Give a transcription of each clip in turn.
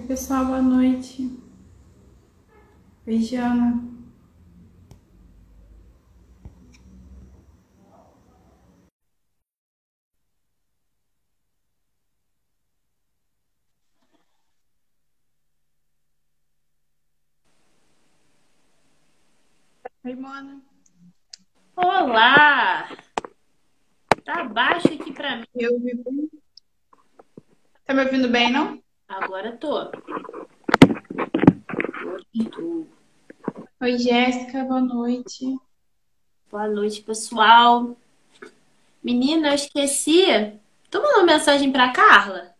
Oi, pessoal, boa noite. Oi, Jana. Oi, Mona. Olá! Tá baixo aqui pra mim. Eu bem. Tá me ouvindo bem, não? Agora tô. Oi, Jéssica, boa noite. Boa noite, pessoal. Menina, eu esqueci. Tu mandou mensagem pra Carla?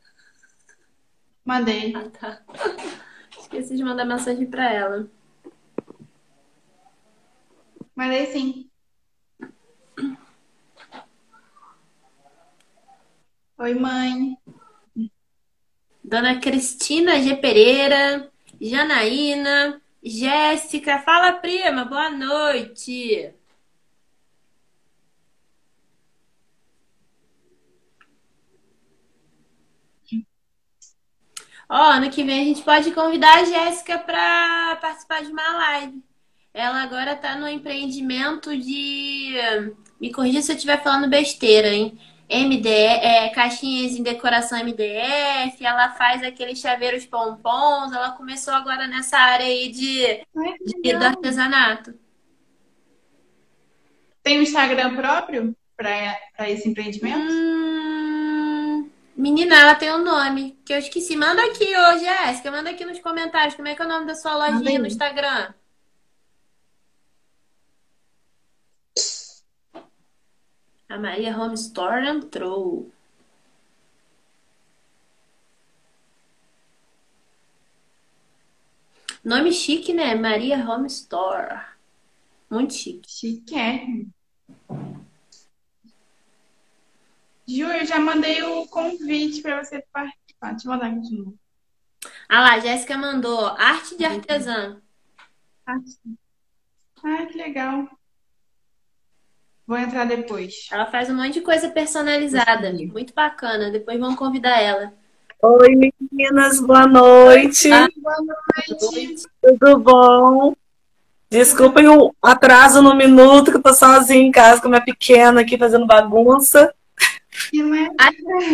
Mandei. Ah, tá. Esqueci de mandar mensagem pra ela. Mandei sim. Oi, mãe. Dona Cristina G. Pereira, Janaína, Jéssica. Fala, prima. Boa noite. Ó, ano que vem a gente pode convidar a Jéssica para participar de uma live. Ela agora tá no empreendimento de. Me corrija se eu estiver falando besteira, hein? MDF, é, caixinhas em decoração MDF, ela faz aqueles chaveiros pompons, ela começou agora nessa área aí de, Ai, de- do artesanato. Tem um Instagram próprio para esse empreendimento? Hum, menina, ela tem um nome que eu esqueci. Manda aqui hoje, Jéssica, manda aqui nos comentários como é que é o nome da sua lojinha no Instagram. A Maria Home Store entrou. Nome chique, né? Maria Home Store. Muito chique. Chiquérrimo. Ju, eu já mandei o convite para você participar. Deixa eu mandar aqui de novo. Ah lá, a Jéssica mandou arte de artesã. Ai, que legal. Vou entrar depois. Ela faz um monte de coisa personalizada. Muito bacana. Depois vamos convidar ela. Oi, meninas, boa noite. Ah. Boa noite. Tudo bom? Desculpem o atraso no minuto, que eu tô sozinha em casa com a minha pequena aqui fazendo bagunça. Le-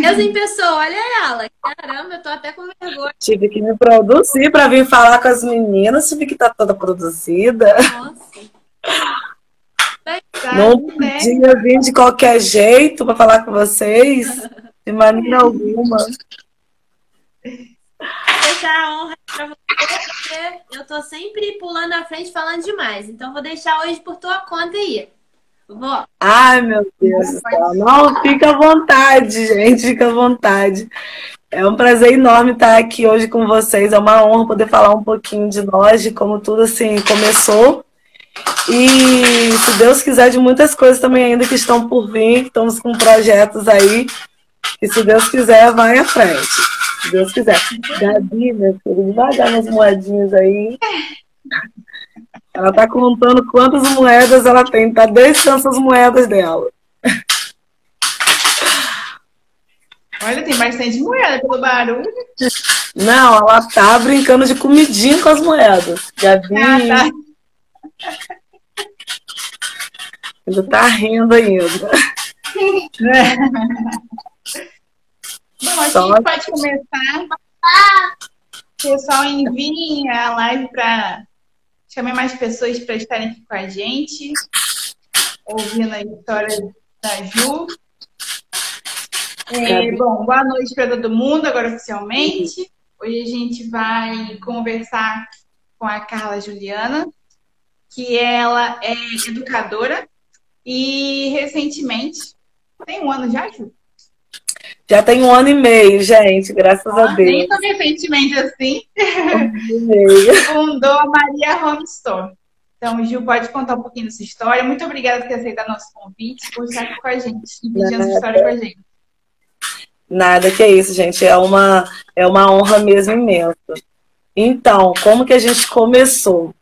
Deus em pessoa, olha ela. Caramba, eu tô até com vergonha. Tive que me produzir para vir falar com as meninas, tive que estar toda produzida. Nossa. Não né? podia vir de qualquer jeito para falar com vocês, de maneira alguma. deixar a honra pra você, porque eu tô sempre pulando à frente falando demais. Então vou deixar hoje por tua conta aí. Vou. Ai, meu Deus do céu. Não, fica à vontade, gente, fica à vontade. É um prazer enorme estar aqui hoje com vocês. É uma honra poder falar um pouquinho de nós, de como tudo assim começou. E se Deus quiser, de muitas coisas também ainda que estão por vir. Estamos com projetos aí. E se Deus quiser, vai à frente. Se Deus quiser. Gabi, meu filho, devagar nas moedinhas aí. Ela tá contando quantas moedas ela tem, tá deixando essas moedas dela. Olha, tem bastante moeda pelo barulho. Não, ela tá brincando de comidinha com as moedas. Gabi Ah, tá. Ainda tá rindo ainda. Bom, a Só gente pode começar. Pessoal, enviem a live para chamar mais pessoas para estarem aqui com a gente, ouvindo a história da Ju. É, bom, boa noite para todo mundo, agora oficialmente. Hoje a gente vai conversar com a Carla Juliana, que ela é educadora e recentemente, tem um ano já, Ju? Já tem um ano e meio, gente, graças a Nem Deus. tão recentemente assim, Um fundou a Maria Home Store. Então, Gil, pode contar um pouquinho dessa história. Muito obrigada por ter aceitado nosso convite, por estar aqui com a gente, dividindo essa história com a gente. Nada que é isso, gente. É uma, é uma honra mesmo imensa. Então, como que a gente começou?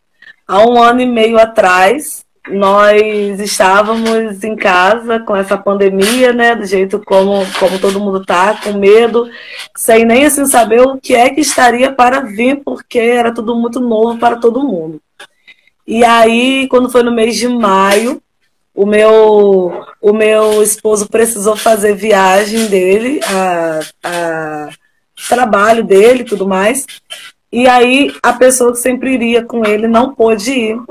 Há um ano e meio atrás, nós estávamos em casa com essa pandemia, né? Do jeito como, como todo mundo tá, com medo, sem nem assim saber o que é que estaria para vir, porque era tudo muito novo para todo mundo. E aí, quando foi no mês de maio, o meu, o meu esposo precisou fazer viagem dele, a, a trabalho dele tudo mais. E aí a pessoa que sempre iria com ele não pôde ir.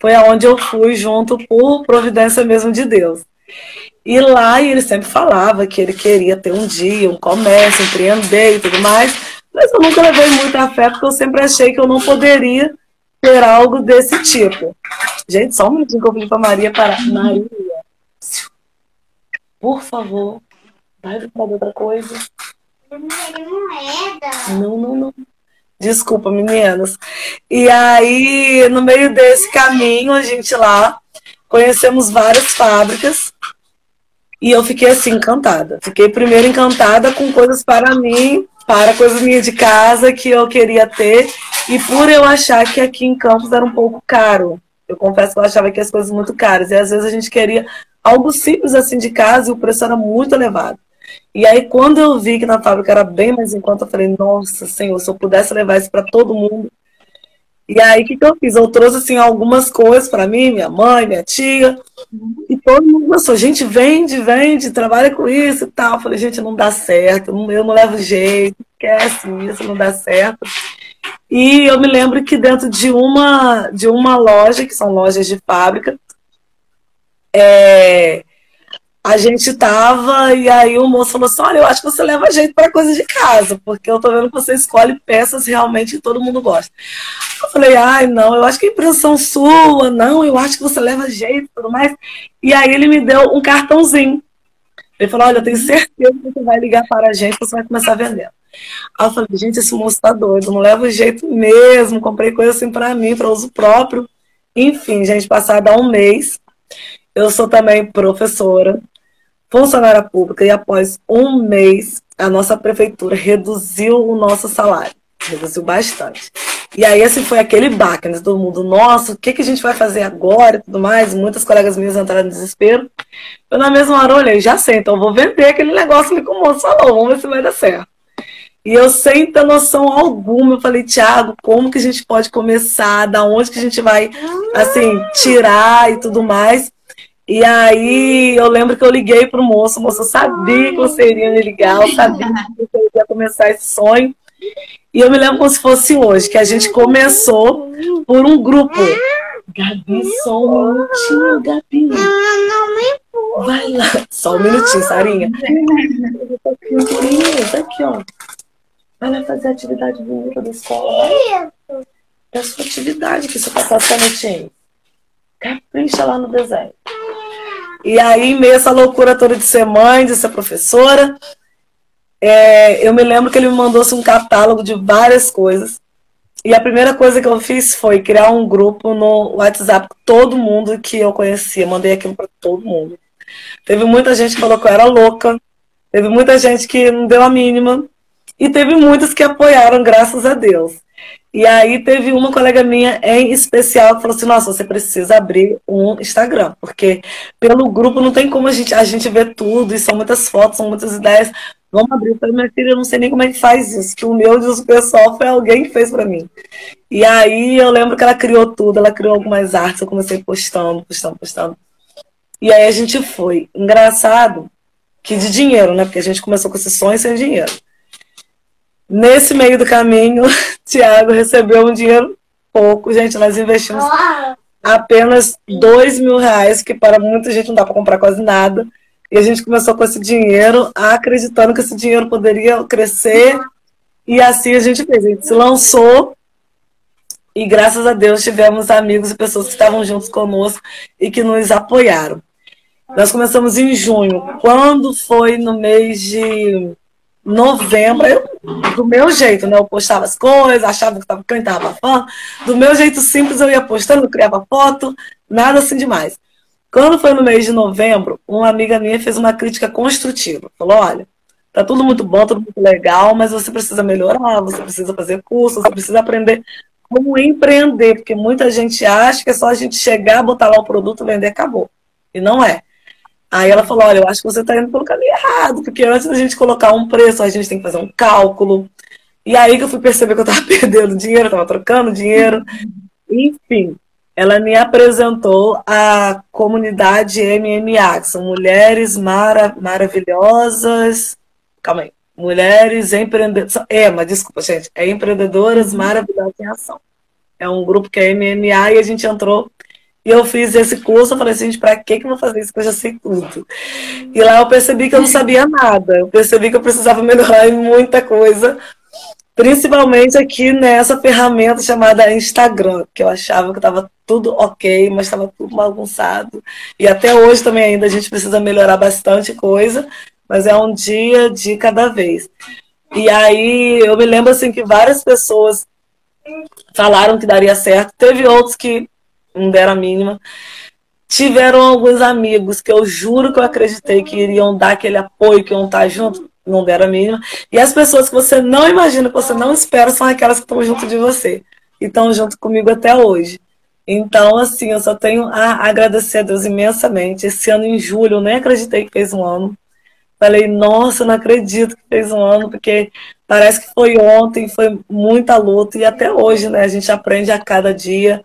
Foi aonde eu fui junto por providência mesmo de Deus. E lá ele sempre falava que ele queria ter um dia, um comércio, empreender e tudo mais. Mas eu nunca levei muita fé, porque eu sempre achei que eu não poderia ter algo desse tipo. Gente, só um minutinho que eu pedi para Maria parar. Maria, por favor, vai falar outra coisa. Não, não, não. Desculpa, meninas. E aí, no meio desse caminho, a gente lá conhecemos várias fábricas e eu fiquei assim encantada. Fiquei primeiro encantada com coisas para mim, para coisas minhas de casa que eu queria ter e por eu achar que aqui em Campos era um pouco caro. Eu confesso que eu achava que as coisas muito caras e às vezes a gente queria algo simples assim de casa e o preço era muito elevado. E aí, quando eu vi que na fábrica era bem mais em conta, eu falei, nossa, Senhor, se eu pudesse levar isso para todo mundo. E aí, o que, que eu fiz? Eu trouxe, assim, algumas coisas para mim, minha mãe, minha tia, e todo mundo começou, gente, vende, vende, trabalha com isso e tal. Eu falei, gente, não dá certo, eu não levo jeito, esquece isso, não dá certo. E eu me lembro que dentro de uma, de uma loja, que são lojas de fábrica, é, a gente tava e aí o moço falou assim: Olha, eu acho que você leva jeito para coisa de casa, porque eu tô vendo que você escolhe peças realmente que todo mundo gosta. Eu falei: Ai, não, eu acho que é impressão sua, não, eu acho que você leva jeito e tudo mais. E aí ele me deu um cartãozinho. Ele falou: Olha, eu tenho certeza que você vai ligar para a gente, você vai começar a vender. Aí eu falei: Gente, esse moço tá doido, não leva jeito mesmo. Comprei coisa assim para mim, para uso próprio. Enfim, gente, passado um mês, eu sou também professora funcionária pública e após um mês a nossa prefeitura reduziu o nosso salário, reduziu bastante. E aí esse foi aquele baque, né? Todo mundo, nossa, o que, que a gente vai fazer agora e tudo mais. Muitas colegas minhas entraram em desespero. Eu na mesma hora olhei, já sei, então vou vender aquele negócio ali que o moço falou, vamos ver se vai dar certo. E eu sem ter noção alguma, eu falei, Tiago, como que a gente pode começar? Da onde que a gente vai, assim, tirar e tudo mais? E aí eu lembro que eu liguei para o moço, o moço sabia que você iria me ligar, eu sabia que você ia começar esse sonho. E eu me lembro como se fosse hoje, que a gente começou por um grupo. Gabi, só um minutinho, Gabi. Vai lá, só um minutinho, Sarinha. Aqui, ó. Vai lá fazer a atividade bonita da escola. Vai. É a sua atividade que você passar essa noite Capricha lá no desenho. E aí, meio essa loucura toda de ser mãe, de ser professora, é, eu me lembro que ele me mandou assim, um catálogo de várias coisas. E a primeira coisa que eu fiz foi criar um grupo no WhatsApp com todo mundo que eu conhecia. Mandei aquilo para todo mundo. Teve muita gente que falou que eu era louca. Teve muita gente que não deu a mínima. E teve muitos que apoiaram, graças a Deus. E aí teve uma colega minha em especial que falou assim, nossa, você precisa abrir um Instagram, porque pelo grupo não tem como a gente, a gente ver tudo, e são muitas fotos, são muitas ideias. Vamos abrir. Eu falei, minha filha, eu não sei nem como é que faz isso, que o meu do pessoal foi alguém que fez para mim. E aí eu lembro que ela criou tudo, ela criou algumas artes, eu comecei postando, postando, postando. E aí a gente foi. Engraçado que de dinheiro, né? Porque a gente começou com esse sonho sem dinheiro. Nesse meio do caminho, Tiago recebeu um dinheiro pouco. Gente, nós investimos apenas dois mil reais, que para muita gente não dá para comprar quase nada. E a gente começou com esse dinheiro, acreditando que esse dinheiro poderia crescer. E assim a gente fez. A gente se lançou e graças a Deus tivemos amigos e pessoas que estavam juntos conosco e que nos apoiaram. Nós começamos em junho. Quando foi no mês de novembro, eu, do meu jeito, né? Eu postava as coisas, achava que estava cantava fã. Do meu jeito simples, eu ia postando, criava foto, nada assim demais. Quando foi no mês de novembro, uma amiga minha fez uma crítica construtiva. Falou: olha, tá tudo muito bom, tudo muito legal, mas você precisa melhorar, você precisa fazer curso, você precisa aprender como empreender, porque muita gente acha que é só a gente chegar, botar lá o produto, vender, acabou. E não é. Aí ela falou: Olha, eu acho que você está indo pelo caminho errado, porque antes da gente colocar um preço, a gente tem que fazer um cálculo. E aí que eu fui perceber que eu estava perdendo dinheiro, estava trocando dinheiro. Enfim, ela me apresentou a comunidade MMA, que são mulheres mara maravilhosas. Calma aí. Mulheres empreendedoras. É, mas desculpa, gente. É empreendedoras maravilhosas em ação. É um grupo que é MMA e a gente entrou e eu fiz esse curso, eu falei assim, gente, pra que que eu vou fazer isso que eu já sei tudo? E lá eu percebi que eu não sabia nada. Eu percebi que eu precisava melhorar em muita coisa, principalmente aqui nessa ferramenta chamada Instagram, que eu achava que estava tudo ok, mas estava tudo bagunçado. E até hoje também ainda a gente precisa melhorar bastante coisa, mas é um dia de cada vez. E aí eu me lembro assim que várias pessoas falaram que daria certo, teve outros que não deram a mínima. Tiveram alguns amigos que eu juro que eu acreditei que iriam dar aquele apoio, que iam estar junto, não deram a mínima. E as pessoas que você não imagina, que você não espera, são aquelas que estão junto de você. E estão junto comigo até hoje. Então, assim, eu só tenho a agradecer a Deus imensamente. Esse ano, em julho, eu nem acreditei que fez um ano. Falei, nossa, não acredito que fez um ano, porque parece que foi ontem, foi muita luta, e até hoje, né? A gente aprende a cada dia.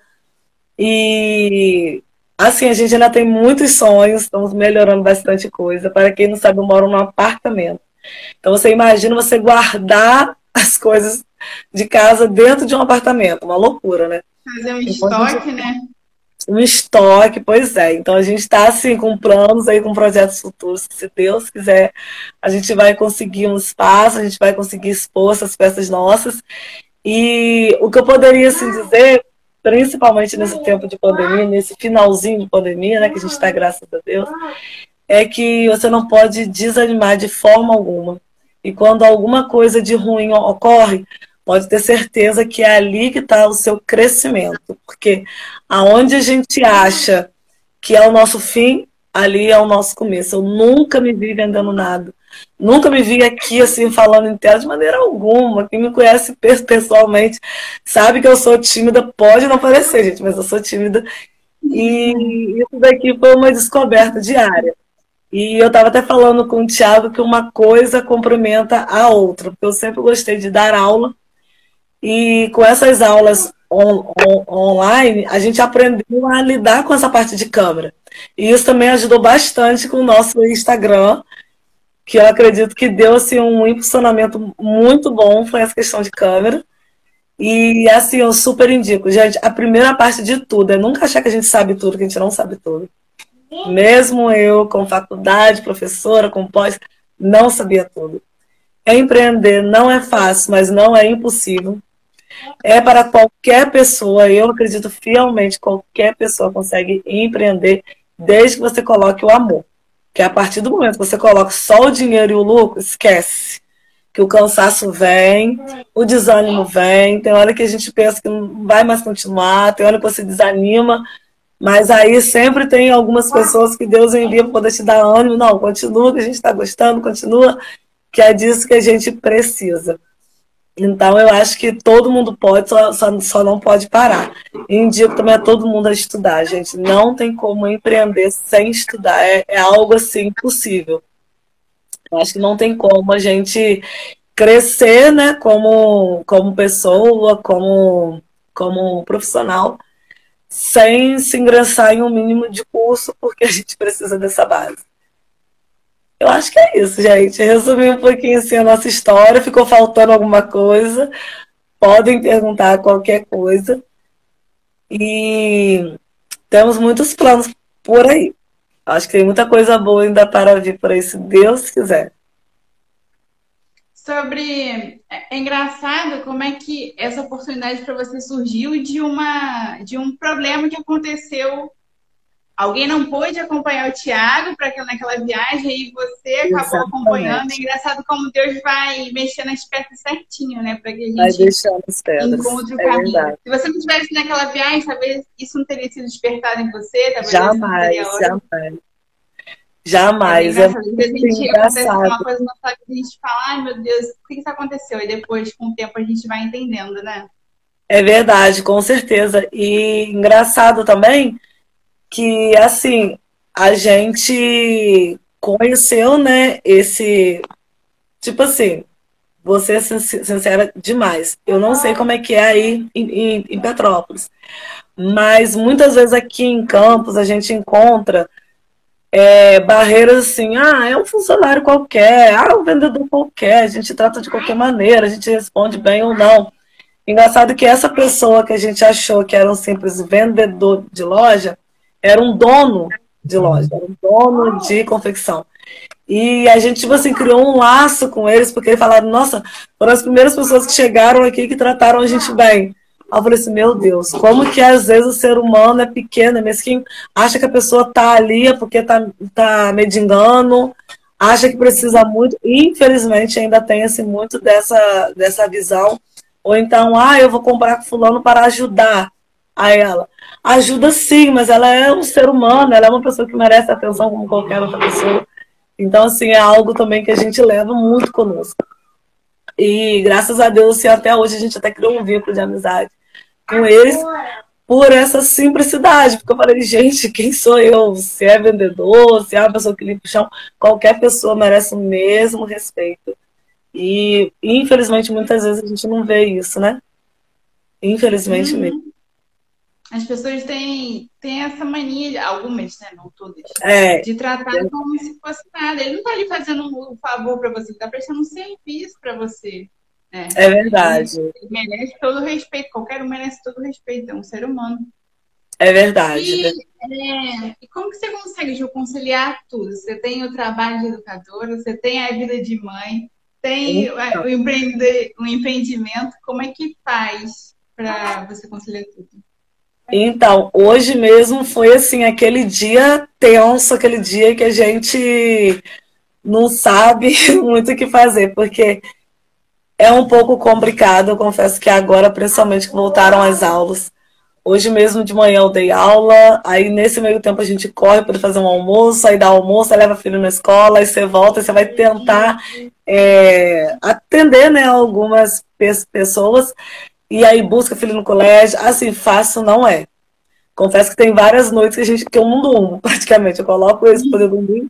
E assim, a gente ainda tem muitos sonhos, estamos melhorando bastante coisa. Para quem não sabe, eu moro num apartamento. Então você imagina você guardar as coisas de casa dentro de um apartamento, uma loucura, né? Fazer um então, estoque, gente... né? Um estoque, pois é. Então a gente está assim com planos aí, com projetos futuros, que se Deus quiser, a gente vai conseguir um espaço, a gente vai conseguir expor essas peças nossas. E o que eu poderia assim, dizer principalmente nesse tempo de pandemia, nesse finalzinho de pandemia, né, que a gente está, graças a Deus, é que você não pode desanimar de forma alguma. E quando alguma coisa de ruim ocorre, pode ter certeza que é ali que está o seu crescimento. Porque aonde a gente acha que é o nosso fim, ali é o nosso começo. Eu nunca me vi vendendo nada. Nunca me vi aqui assim falando em tela de maneira alguma. Quem me conhece pessoalmente sabe que eu sou tímida. Pode não parecer, gente, mas eu sou tímida. E isso daqui foi uma descoberta diária. E eu estava até falando com o Thiago que uma coisa complementa a outra, porque eu sempre gostei de dar aula. E com essas aulas on, on, online, a gente aprendeu a lidar com essa parte de câmera. E isso também ajudou bastante com o nosso Instagram, que eu acredito que deu assim, um impulsionamento muito bom foi essa questão de câmera. E assim, eu super indico. Gente, a primeira parte de tudo é nunca achar que a gente sabe tudo, que a gente não sabe tudo. Mesmo eu, com faculdade, professora, com pós, não sabia tudo. Empreender não é fácil, mas não é impossível. É para qualquer pessoa, eu acredito fielmente, qualquer pessoa consegue empreender desde que você coloque o amor. Que a partir do momento que você coloca só o dinheiro e o lucro, esquece. Que o cansaço vem, o desânimo vem, tem hora que a gente pensa que não vai mais continuar, tem hora que você desanima, mas aí sempre tem algumas pessoas que Deus envia para poder te dar ânimo. Não, continua que a gente está gostando, continua, que é disso que a gente precisa. Então, eu acho que todo mundo pode, só, só, só não pode parar. Indico também a todo mundo a estudar, gente. Não tem como empreender sem estudar. É, é algo assim impossível. Eu acho que não tem como a gente crescer, né, como, como pessoa, como, como profissional, sem se ingressar em um mínimo de curso, porque a gente precisa dessa base. Eu acho que é isso, gente. Resumir um pouquinho assim a nossa história. Ficou faltando alguma coisa? Podem perguntar qualquer coisa. E temos muitos planos por aí. Acho que tem muita coisa boa ainda para vir por aí, se Deus quiser. Sobre. É engraçado como é que essa oportunidade para você surgiu de, uma, de um problema que aconteceu alguém não pôde acompanhar o Tiago para naquela viagem e você acabou Exatamente. acompanhando. É engraçado como Deus vai mexendo as peças certinho, né? Para que a gente vai deixando as pedras. encontre o é caminho. Verdade. Se você não tivesse naquela viagem, talvez isso não teria sido despertado em você. Talvez jamais, jamais. Jamais. É, é a gente acontece uma coisa não sabe a gente fala, ai meu Deus, o que isso aconteceu? E depois, com o tempo, a gente vai entendendo, né? É verdade, com certeza. E engraçado também que, assim, a gente conheceu, né, esse. Tipo assim, você é sincera demais. Eu não sei como é que é aí em, em, em Petrópolis, mas muitas vezes aqui em Campos a gente encontra é, barreiras assim, ah, é um funcionário qualquer, ah, um vendedor qualquer, a gente trata de qualquer maneira, a gente responde bem ou não. Engraçado que essa pessoa que a gente achou que era um simples vendedor de loja, era um dono de loja, era um dono de confecção. E a gente, tipo assim, criou um laço com eles, porque eles falaram, nossa, foram as primeiras pessoas que chegaram aqui que trataram a gente bem. Aí eu falei assim, meu Deus, como que às vezes o ser humano é pequeno, é mesquinho, acha que a pessoa tá ali é porque tá, tá medingando, acha que precisa muito. Infelizmente ainda tem assim, muito dessa, dessa visão. Ou então, ah, eu vou comprar com fulano para ajudar a ela. Ajuda sim, mas ela é um ser humano, ela é uma pessoa que merece atenção como qualquer outra pessoa. Então, assim, é algo também que a gente leva muito conosco. E graças a Deus, assim, até hoje a gente até criou um vínculo de amizade com eles por essa simplicidade. Porque eu falei, gente, quem sou eu? Se é vendedor, se é uma pessoa que limpa o chão, qualquer pessoa merece o mesmo respeito. E, infelizmente, muitas vezes a gente não vê isso, né? Infelizmente uhum. mesmo. As pessoas têm, têm essa mania, algumas, né? Não todas, é. de tratar é. como se fosse nada. Ele não está ali fazendo um favor para você, ele está prestando um serviço para você. É, é verdade. Ele merece todo o respeito, qualquer um merece todo o respeito, é um ser humano. É verdade. E, é, e como que você consegue Ju, conciliar tudo? Você tem o trabalho de educadora, você tem a vida de mãe, tem então. o, empreender, o empreendimento, como é que faz para você conciliar tudo? Então, hoje mesmo foi assim, aquele dia tenso, aquele dia que a gente não sabe muito o que fazer, porque é um pouco complicado, eu confesso que agora, principalmente que voltaram as aulas. Hoje mesmo de manhã eu dei aula, aí nesse meio tempo a gente corre para fazer um almoço, aí dá almoço, aí leva filho na escola, aí você volta, aí você vai tentar é, atender né, algumas pessoas, e aí busca filho no colégio. Assim, fácil não é. Confesso que tem várias noites que, a gente, que eu não durmo, praticamente. Eu coloco eles para dormir,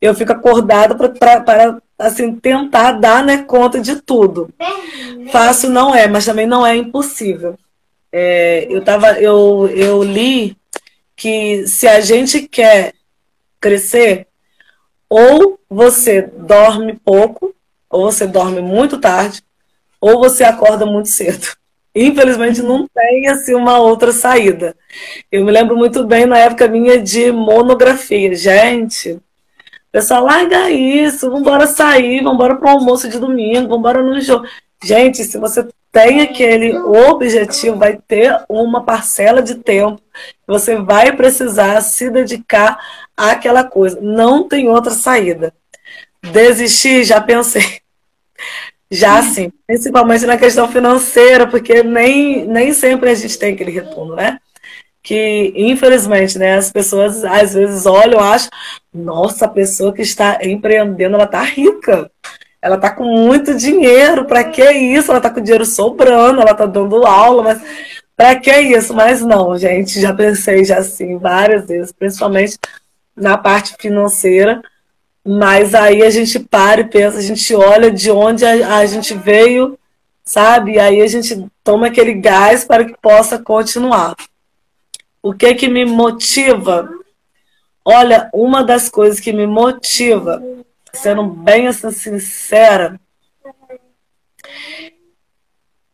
eu fico acordada para assim, tentar dar né, conta de tudo. Fácil não é, mas também não é impossível. É, eu, tava, eu, eu li que se a gente quer crescer, ou você dorme pouco, ou você dorme muito tarde, ou você acorda muito cedo. Infelizmente não tem assim uma outra saída. Eu me lembro muito bem na época minha de monografia. Gente, pessoal, larga isso, vambora sair, vambora para o almoço de domingo, vambora no jogo. Gente, se você tem aquele objetivo, vai ter uma parcela de tempo que você vai precisar se dedicar àquela coisa. Não tem outra saída. Desistir, já pensei. Já sim, principalmente na questão financeira, porque nem, nem sempre a gente tem aquele retorno, né? Que, infelizmente, né, as pessoas às vezes olham acham, nossa, a pessoa que está empreendendo, ela está rica. Ela está com muito dinheiro, para que isso? Ela está com dinheiro sobrando, ela está dando aula, mas para que isso? Mas não, gente, já pensei já assim várias vezes, principalmente na parte financeira mas aí a gente para e pensa, a gente olha de onde a, a gente veio, sabe? E aí a gente toma aquele gás para que possa continuar. O que que me motiva? Olha, uma das coisas que me motiva, sendo bem assim, sincera,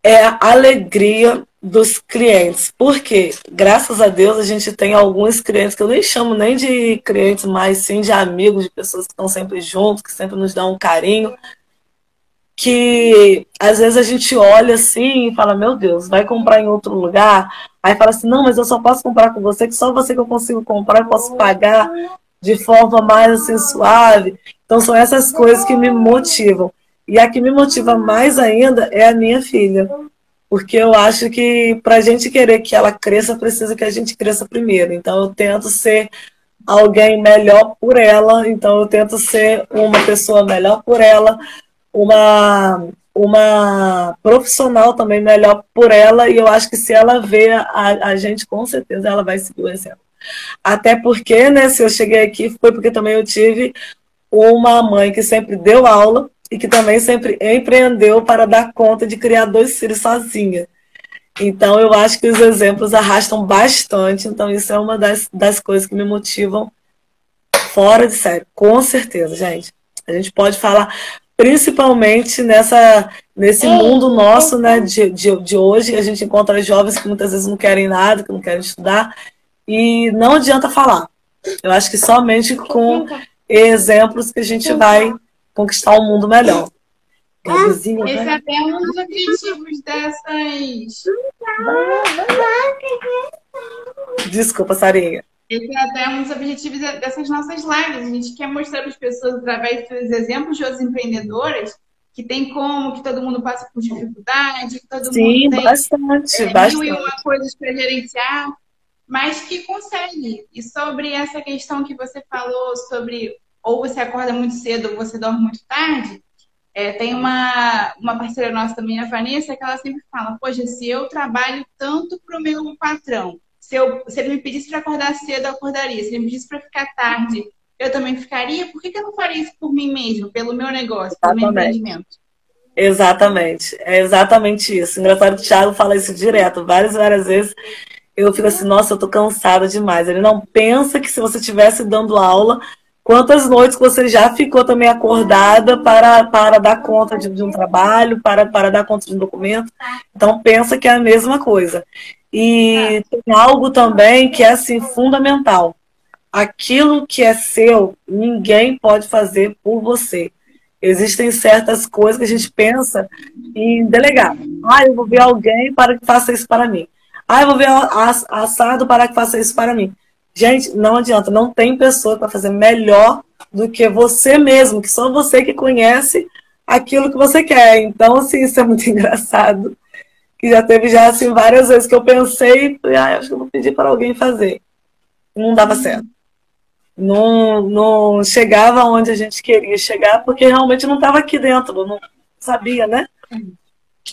é a alegria dos clientes. Porque, graças a Deus, a gente tem alguns clientes que eu nem chamo nem de clientes, mas sim de amigos, de pessoas que estão sempre juntos, que sempre nos dão um carinho. Que às vezes a gente olha assim e fala, meu Deus, vai comprar em outro lugar. Aí fala assim, não, mas eu só posso comprar com você, que só você que eu consigo comprar, eu posso pagar de forma mais assim suave. Então são essas coisas que me motivam. E a que me motiva mais ainda é a minha filha porque eu acho que para a gente querer que ela cresça, precisa que a gente cresça primeiro. Então, eu tento ser alguém melhor por ela, então eu tento ser uma pessoa melhor por ela, uma uma profissional também melhor por ela, e eu acho que se ela vê a, a gente, com certeza ela vai seguir o exemplo. Até porque, né, se eu cheguei aqui, foi porque também eu tive uma mãe que sempre deu aula e que também sempre empreendeu para dar conta de criar dois filhos sozinha. Então, eu acho que os exemplos arrastam bastante. Então, isso é uma das, das coisas que me motivam fora de série. Com certeza, gente. A gente pode falar principalmente nessa, nesse mundo nosso né, de, de, de hoje. A gente encontra jovens que muitas vezes não querem nada, que não querem estudar. E não adianta falar. Eu acho que somente com exemplos que a gente vai conquistar um mundo melhor. Esse é até um dos objetivos dessas. Desculpa, Sarinha. Esse é até um dos objetivos dessas nossas lives. A gente quer mostrar para as pessoas, através dos exemplos de outras empreendedoras, que tem como, que todo mundo passa por dificuldade, que todo Sim, mundo tem bastante, é, bastante. mil e uma coisas para gerenciar, mas que consegue. E sobre essa questão que você falou sobre ou você acorda muito cedo ou você dorme muito tarde, é, tem uma, uma parceira nossa também, a Vanessa, que ela sempre fala: Poxa, se eu trabalho tanto para o meu patrão, se, eu, se ele me pedisse para acordar cedo, eu acordaria. Se ele me pedisse para ficar tarde, eu também ficaria. Por que, que eu não faria isso por mim mesmo, pelo meu negócio, pelo meu empreendimento? Exatamente, é exatamente isso. Engraçado que o Thiago fala isso direto, várias, várias vezes. Eu fico assim, nossa, eu tô cansada demais. Ele não pensa que se você estivesse dando aula, Quantas noites você já ficou também acordada para, para dar conta de, de, um trabalho, para, para dar conta de um documento? Então pensa que é a mesma coisa. E tem algo também que é assim fundamental. Aquilo que é seu, ninguém pode fazer por você. Existem certas coisas que a gente pensa em delegar. Ah, eu vou ver alguém para que faça isso para mim. Ah, eu vou ver assado para que faça isso para mim. Gente, não adianta, não tem pessoa para fazer melhor do que você mesmo, que só você que conhece aquilo que você quer. Então, assim, isso é muito engraçado. Que já teve já assim várias vezes que eu pensei, ah, acho que eu vou pedir para alguém fazer. Não dava certo. Não, não chegava onde a gente queria chegar, porque realmente não estava aqui dentro, não sabia, né?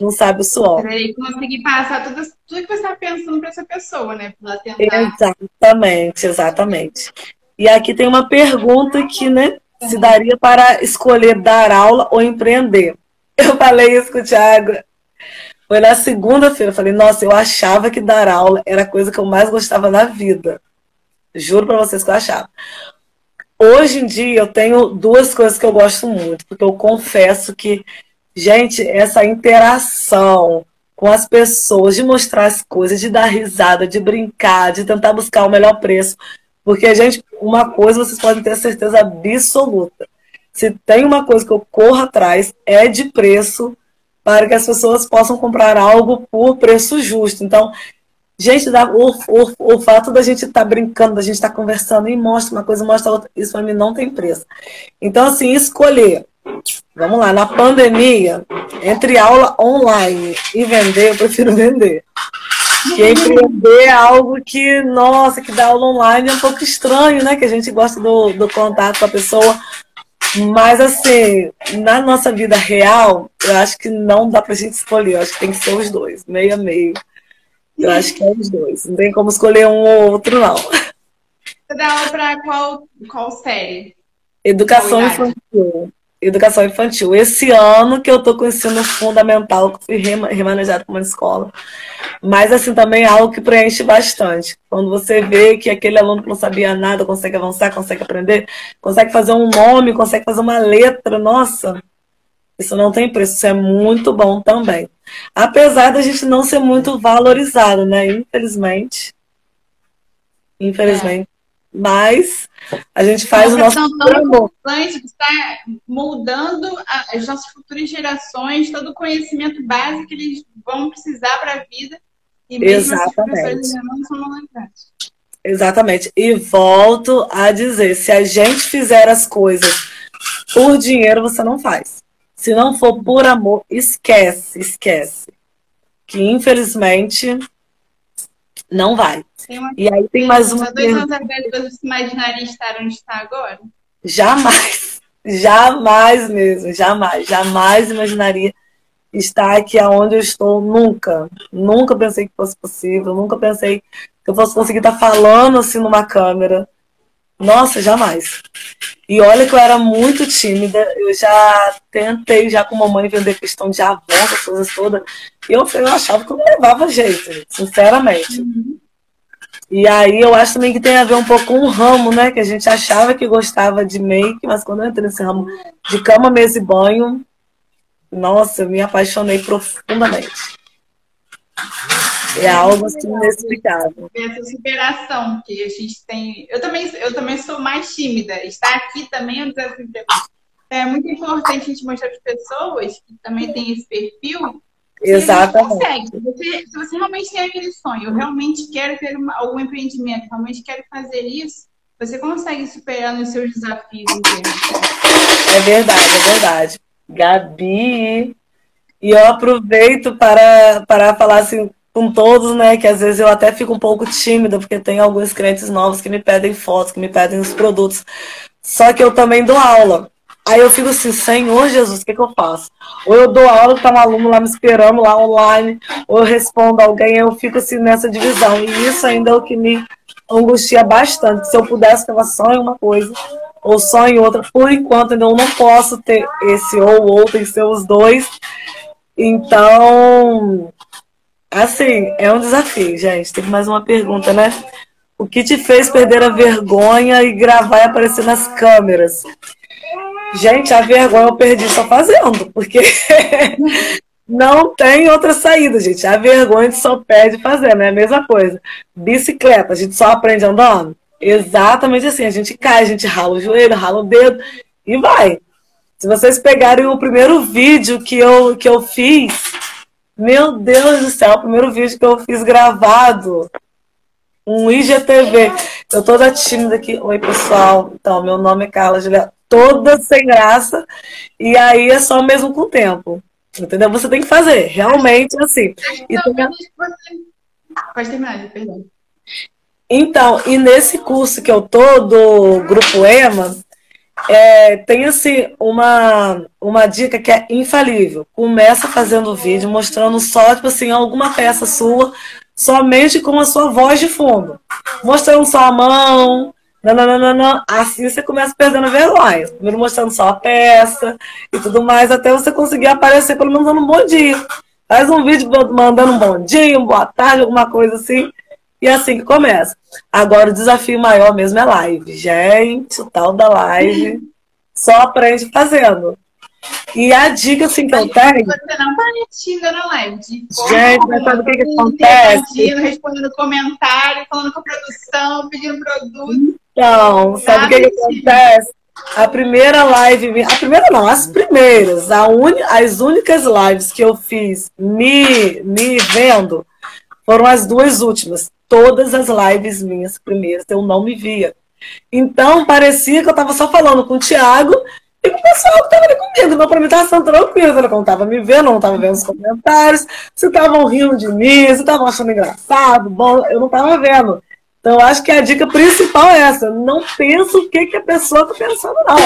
Não sabe o suor. E conseguir passar tudo, tudo que você está pensando para essa pessoa, né? Para tentar... Exatamente, exatamente. E aqui tem uma pergunta que, né? Se daria para escolher dar aula ou empreender. Eu falei isso com o Thiago. Foi na segunda-feira. Eu falei, nossa, eu achava que dar aula era a coisa que eu mais gostava na vida. Juro para vocês que eu achava. Hoje em dia eu tenho duas coisas que eu gosto muito, porque eu confesso que Gente, essa interação com as pessoas, de mostrar as coisas, de dar risada, de brincar, de tentar buscar o melhor preço. Porque, gente, uma coisa vocês podem ter certeza absoluta. Se tem uma coisa que eu corro atrás, é de preço para que as pessoas possam comprar algo por preço justo. Então, gente, o, o, o fato da gente estar tá brincando, da gente estar tá conversando e mostra uma coisa, mostra outra, isso para mim não tem preço. Então, assim, escolher Vamos lá, na pandemia, entre aula online e vender, eu prefiro vender. Porque empreender é algo que, nossa, que dá aula online é um pouco estranho, né? Que a gente gosta do, do contato com a pessoa. Mas, assim, na nossa vida real, eu acho que não dá pra gente escolher. Eu acho que tem que ser os dois, meio a meio. Eu acho que é os dois. Não tem como escolher um ou outro, não. Você dá aula pra qual, qual série? Educação infantil educação infantil. Esse ano que eu estou com o ensino fundamental, que fui remanejado para uma escola. Mas, assim, também é algo que preenche bastante. Quando você vê que aquele aluno que não sabia nada consegue avançar, consegue aprender, consegue fazer um nome, consegue fazer uma letra, nossa, isso não tem preço, isso é muito bom também. Apesar da gente não ser muito valorizado, né? Infelizmente. Infelizmente. É. Mas a gente faz o nosso tão está moldando as nossas futuras gerações, todo o conhecimento básico que eles vão precisar para a vida. E mesmo Exatamente. não são Exatamente. E volto a dizer, se a gente fizer as coisas por dinheiro, você não faz. Se não for por amor, esquece, esquece. Que infelizmente não vai. e aí tem mais uma. Há dois anos atrás você imaginaria estar onde está agora? Jamais. Jamais mesmo, jamais, jamais imaginaria estar aqui aonde eu estou. Nunca. Nunca pensei que fosse possível. Nunca pensei que eu fosse conseguir estar falando assim numa câmera. Nossa, jamais. E olha que eu era muito tímida. Eu já tentei já com a mamãe vender questão de avó, as coisas todas. E eu, eu achava que eu não levava jeito, sinceramente. Uhum. E aí eu acho também que tem a ver um pouco com o ramo, né? Que a gente achava que gostava de make, mas quando eu entrei nesse ramo de cama, mesa e banho, nossa, eu me apaixonei profundamente. É algo assim inexplicável. Essa superação que a gente tem. Eu também, eu também sou mais tímida. Estar aqui também é um desafio. É muito importante a gente mostrar para as pessoas que também tem esse perfil Exatamente. Consegue. Se você, se você realmente tem aquele sonho, eu realmente quero ter uma, algum empreendimento, realmente quero fazer isso, você consegue superar nos seus desafios. É verdade, é verdade. Gabi, e eu aproveito para, para falar assim com todos, né, que às vezes eu até fico um pouco tímida, porque tem alguns clientes novos que me pedem fotos, que me pedem os produtos. Só que eu também dou aula. Aí eu fico assim, Senhor Jesus, o que, que eu faço? Ou eu dou aula tá um aluno lá me esperando, lá online, ou eu respondo alguém, eu fico assim nessa divisão. E isso ainda é o que me angustia bastante. Se eu pudesse falar só em uma coisa, ou só em outra, por enquanto ainda eu não posso ter esse ou outro, tem que ser os dois. Então, assim, é um desafio, gente. Tem mais uma pergunta, né? O que te fez perder a vergonha e gravar e aparecer nas câmeras? Gente, a vergonha eu perdi só fazendo, porque não tem outra saída, gente. A vergonha a gente só perde fazendo, é a mesma coisa. Bicicleta, a gente só aprende andando? Exatamente assim, a gente cai, a gente rala o joelho, rala o dedo e vai. Se vocês pegarem o primeiro vídeo que eu, que eu fiz, meu Deus do céu, o primeiro vídeo que eu fiz gravado, um IGTV. Eu toda tímida aqui. Oi, pessoal. Então, meu nome é Carla Juliana toda sem graça, e aí é só mesmo com o tempo. Entendeu? Você tem que fazer, realmente assim. Então, tem... Pode terminar, perdão. Então, e nesse curso que eu tô do Grupo EMA, é, tem assim uma, uma dica que é infalível. Começa fazendo vídeo, mostrando só, tipo assim, alguma peça sua, somente com a sua voz de fundo. Mostrando só a mão, não, não, não, não. Assim você começa perdendo vergonha. Primeiro mostrando só a peça e tudo mais, até você conseguir aparecer pelo menos dando um bom dia. Faz um vídeo mandando um bom dia, boa tarde, alguma coisa assim. E é assim que começa. Agora o desafio maior mesmo é live. Gente, o tal da live só aprende fazendo. E a dica assim que eu tenho. Você não tá metindo na live. Gente, mas sabe o que, que acontece? Respondendo comentário, falando com a produção, pedindo produto. Então, sabe o que, que acontece? A primeira live, a primeira não, as primeiras, a un, as únicas lives que eu fiz me, me vendo foram as duas últimas. Todas as lives minhas primeiras eu não me via. Então parecia que eu estava só falando com o Thiago e com o pessoal que estava ali comigo. Então, para mim estava sendo tranquilo. Eu não estava me vendo, não estava vendo os comentários, se estavam rindo de mim, se estavam achando engraçado, bom, eu não estava vendo. Então, eu acho que a dica principal é essa. Não pensa o que, que a pessoa está pensando, não.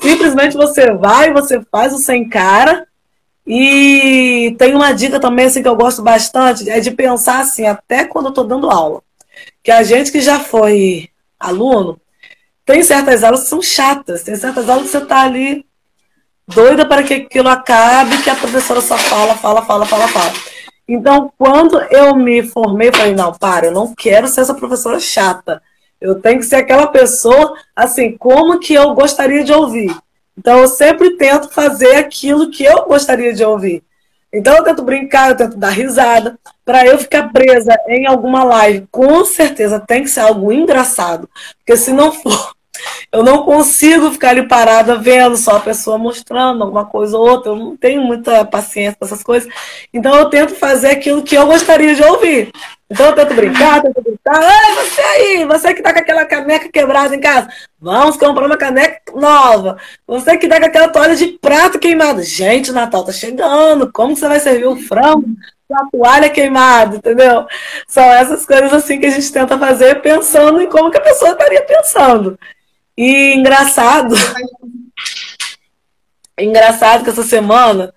Simplesmente você vai, você faz o sem cara. E tem uma dica também assim, que eu gosto bastante, é de pensar assim, até quando eu estou dando aula. Que a gente que já foi aluno, tem certas aulas que são chatas, tem certas aulas que você está ali doida para que aquilo acabe, que a professora só fala, fala, fala, fala, fala. Então, quando eu me formei, falei, não, para, eu não quero ser essa professora chata. Eu tenho que ser aquela pessoa, assim, como que eu gostaria de ouvir. Então, eu sempre tento fazer aquilo que eu gostaria de ouvir. Então, eu tento brincar, eu tento dar risada. Para eu ficar presa em alguma live, com certeza tem que ser algo engraçado. Porque se não for, eu não consigo ficar ali parada vendo só a pessoa mostrando alguma coisa ou outra. Eu não tenho muita paciência com essas coisas. Então eu tento fazer aquilo que eu gostaria de ouvir. Então eu tento brincar, tento gritar. Ei, você aí, você que tá com aquela caneca quebrada em casa, vamos comprar uma caneca nova. Você que tá com aquela toalha de prato queimada. Gente, Natal tá chegando. Como você vai servir o frango? a toalha queimada, entendeu? São essas coisas assim que a gente tenta fazer pensando em como que a pessoa estaria pensando. E engraçado, engraçado que essa semana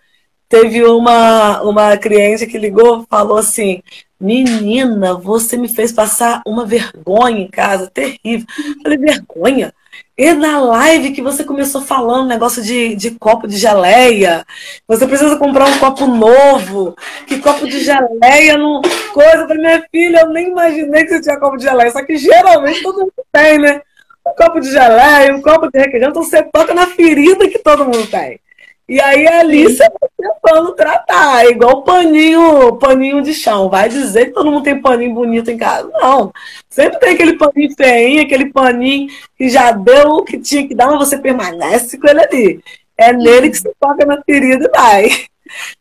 teve uma, uma cliente que ligou, falou assim: Menina, você me fez passar uma vergonha em casa, terrível. Eu falei, vergonha? E na live que você começou falando negócio de, de copo de geleia, você precisa comprar um copo novo, que copo de geleia não. Coisa para minha filha, eu nem imaginei que você tinha copo de geleia, só que geralmente todo mundo tem, né? Um copo de geleia, um copo de requeijão, então você toca na ferida que todo mundo tem. E aí a Alice tá tentando tratar, é igual paninho, paninho de chão. Vai dizer que todo mundo tem paninho bonito em casa. Não. Sempre tem aquele paninho feinho, aquele paninho que já deu o que tinha que dar, mas você permanece com ele ali. É nele que você toca na ferida e vai.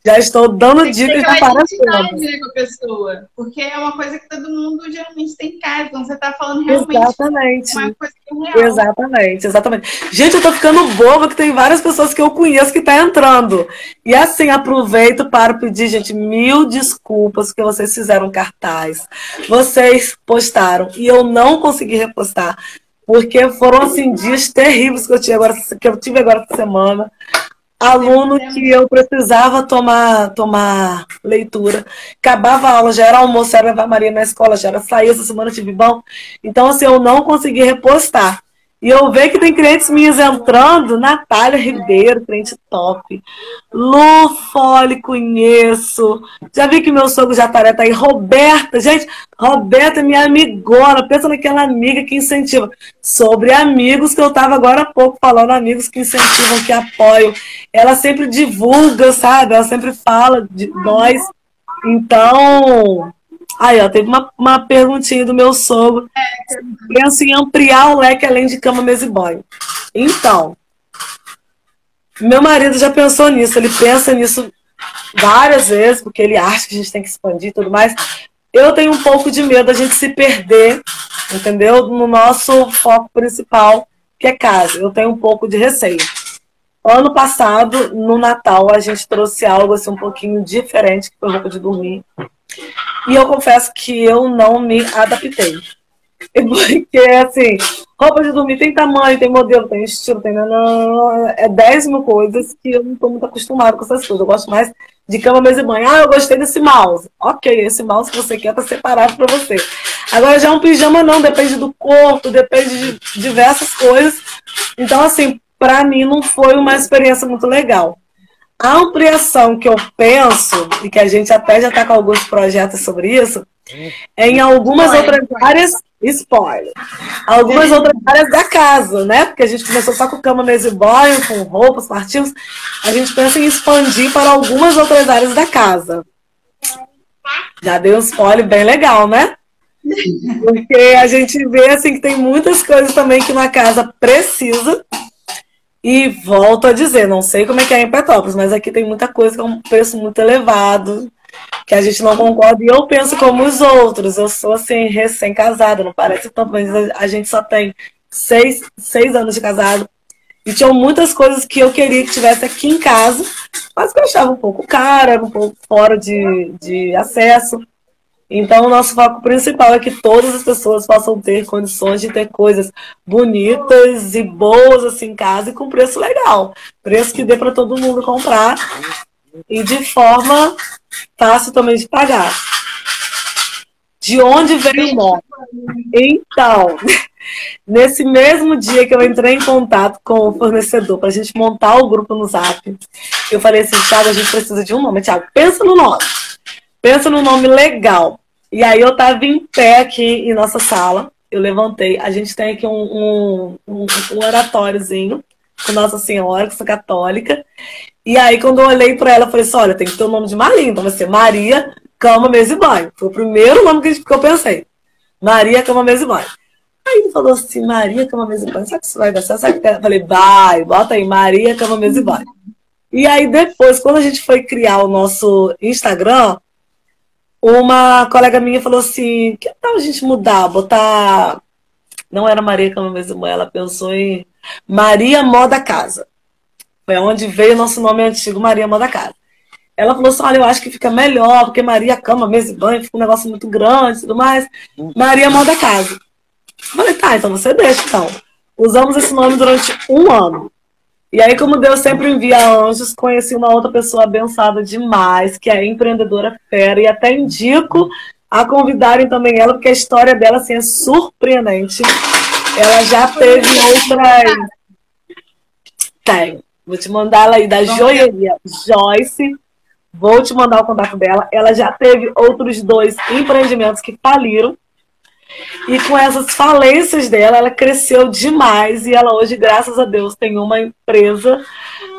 Já estou dando tem dicas já para né, com a pessoa, porque é uma coisa que todo mundo geralmente tem em casa, então você está falando realmente exatamente. uma coisa que é real. Exatamente, exatamente. Gente, eu tô ficando boba que tem várias pessoas que eu conheço que tá entrando. E assim, aproveito para pedir, gente, mil desculpas que vocês fizeram cartaz. Vocês postaram e eu não consegui repostar. Porque foram assim dias terríveis que eu tive agora, que eu tive agora essa semana aluno que eu precisava tomar, tomar leitura. Acabava a aula, já era almoço, era levar Maria na escola, já era sair, essa semana tive bom. Então, assim, eu não consegui repostar. E eu vejo que tem clientes minhas entrando, Natália Ribeiro, cliente top. Lu Fole, conheço. Já vi que meu sogro Jataré tá aí. Roberta, gente, Roberta é minha amigona. Pensa naquela amiga que incentiva. Sobre amigos que eu tava agora há pouco falando, amigos que incentivam, que apoiam. Ela sempre divulga, sabe? Ela sempre fala de nós. Então, Aí, ó, teve uma, uma perguntinha do meu sogro. É, Penso em ampliar o leque além de cama, mesa e banho. Então, meu marido já pensou nisso, ele pensa nisso várias vezes, porque ele acha que a gente tem que expandir e tudo mais. Eu tenho um pouco de medo da gente se perder, entendeu? No nosso foco principal, que é casa. Eu tenho um pouco de receio. Ano passado, no Natal, a gente trouxe algo assim um pouquinho diferente, que foi roupa de dormir. E eu confesso que eu não me adaptei. Porque, assim, roupa de dormir tem tamanho, tem modelo, tem estilo, tem. É 10 mil coisas que eu não estou muito acostumado com essas coisas. Eu gosto mais de cama, mesa e banho. Ah, eu gostei desse mouse. Ok, esse mouse que você quer tá separado para você. Agora já um pijama não, depende do corpo, depende de diversas coisas. Então, assim, para mim não foi uma experiência muito legal. A ampliação que eu penso, e que a gente até já está com alguns projetos sobre isso, é em algumas spoiler, outras áreas, spoiler, algumas outras áreas da casa, né? Porque a gente começou só com cama, mesa e banho, com roupas, partimos. A gente pensa em expandir para algumas outras áreas da casa. Já dei um spoiler bem legal, né? Porque a gente vê assim que tem muitas coisas também que uma casa precisa e volto a dizer, não sei como é que é em Petrópolis, mas aqui tem muita coisa que é um preço muito elevado, que a gente não concorda. E eu penso como os outros. Eu sou assim, recém-casada, não parece tanto, mas a gente só tem seis, seis anos de casado. E tinham muitas coisas que eu queria que tivesse aqui em casa, mas que eu achava um pouco cara, um pouco fora de, de acesso. Então, o nosso foco principal é que todas as pessoas possam ter condições de ter coisas bonitas e boas assim em casa e com preço legal. Preço que dê para todo mundo comprar e de forma fácil também de pagar. De onde veio o nome? Então, nesse mesmo dia que eu entrei em contato com o fornecedor para a gente montar o grupo no Zap, eu falei assim, Thiago, a gente precisa de um nome. Thiago, pensa no nome. Pensa num nome legal. E aí eu tava em pé aqui em nossa sala. Eu levantei. A gente tem aqui um, um, um, um oratóriozinho com Nossa Senhora, que sou católica. E aí, quando eu olhei para ela, eu falei assim: olha, tem que ter o nome de Maria. Então vai ser Maria, cama, mesa e banho. Foi o primeiro nome que, que eu pensei. Maria, cama, mesa e banho. Aí ele falou assim: Maria, cama, mesa e banho. Será que isso vai dar certo? Eu falei: vai, bota aí, Maria, cama, mesa e banho. E aí, depois, quando a gente foi criar o nosso Instagram, uma colega minha falou assim: que tal a gente mudar, botar. Não era Maria Cama mesmo, ela pensou em Maria Moda Casa. Foi onde veio o nosso nome antigo, Maria Moda Casa. Ela falou assim: olha, eu acho que fica melhor, porque Maria Cama, mesa e banho, fica um negócio muito grande e tudo mais. Maria Moda Casa. Eu falei, tá, então você deixa então. Usamos esse nome durante um ano. E aí, como Deus sempre envia anjos, conheci uma outra pessoa abençoada demais, que é empreendedora fera, e até indico a convidarem também ela, porque a história dela assim, é surpreendente. Ela já teve outras. Tem. Vou te mandar ela aí da joalheria Joyce. Vou te mandar o contato dela. Ela já teve outros dois empreendimentos que faliram. E com essas falências dela, ela cresceu demais e ela hoje, graças a Deus, tem uma empresa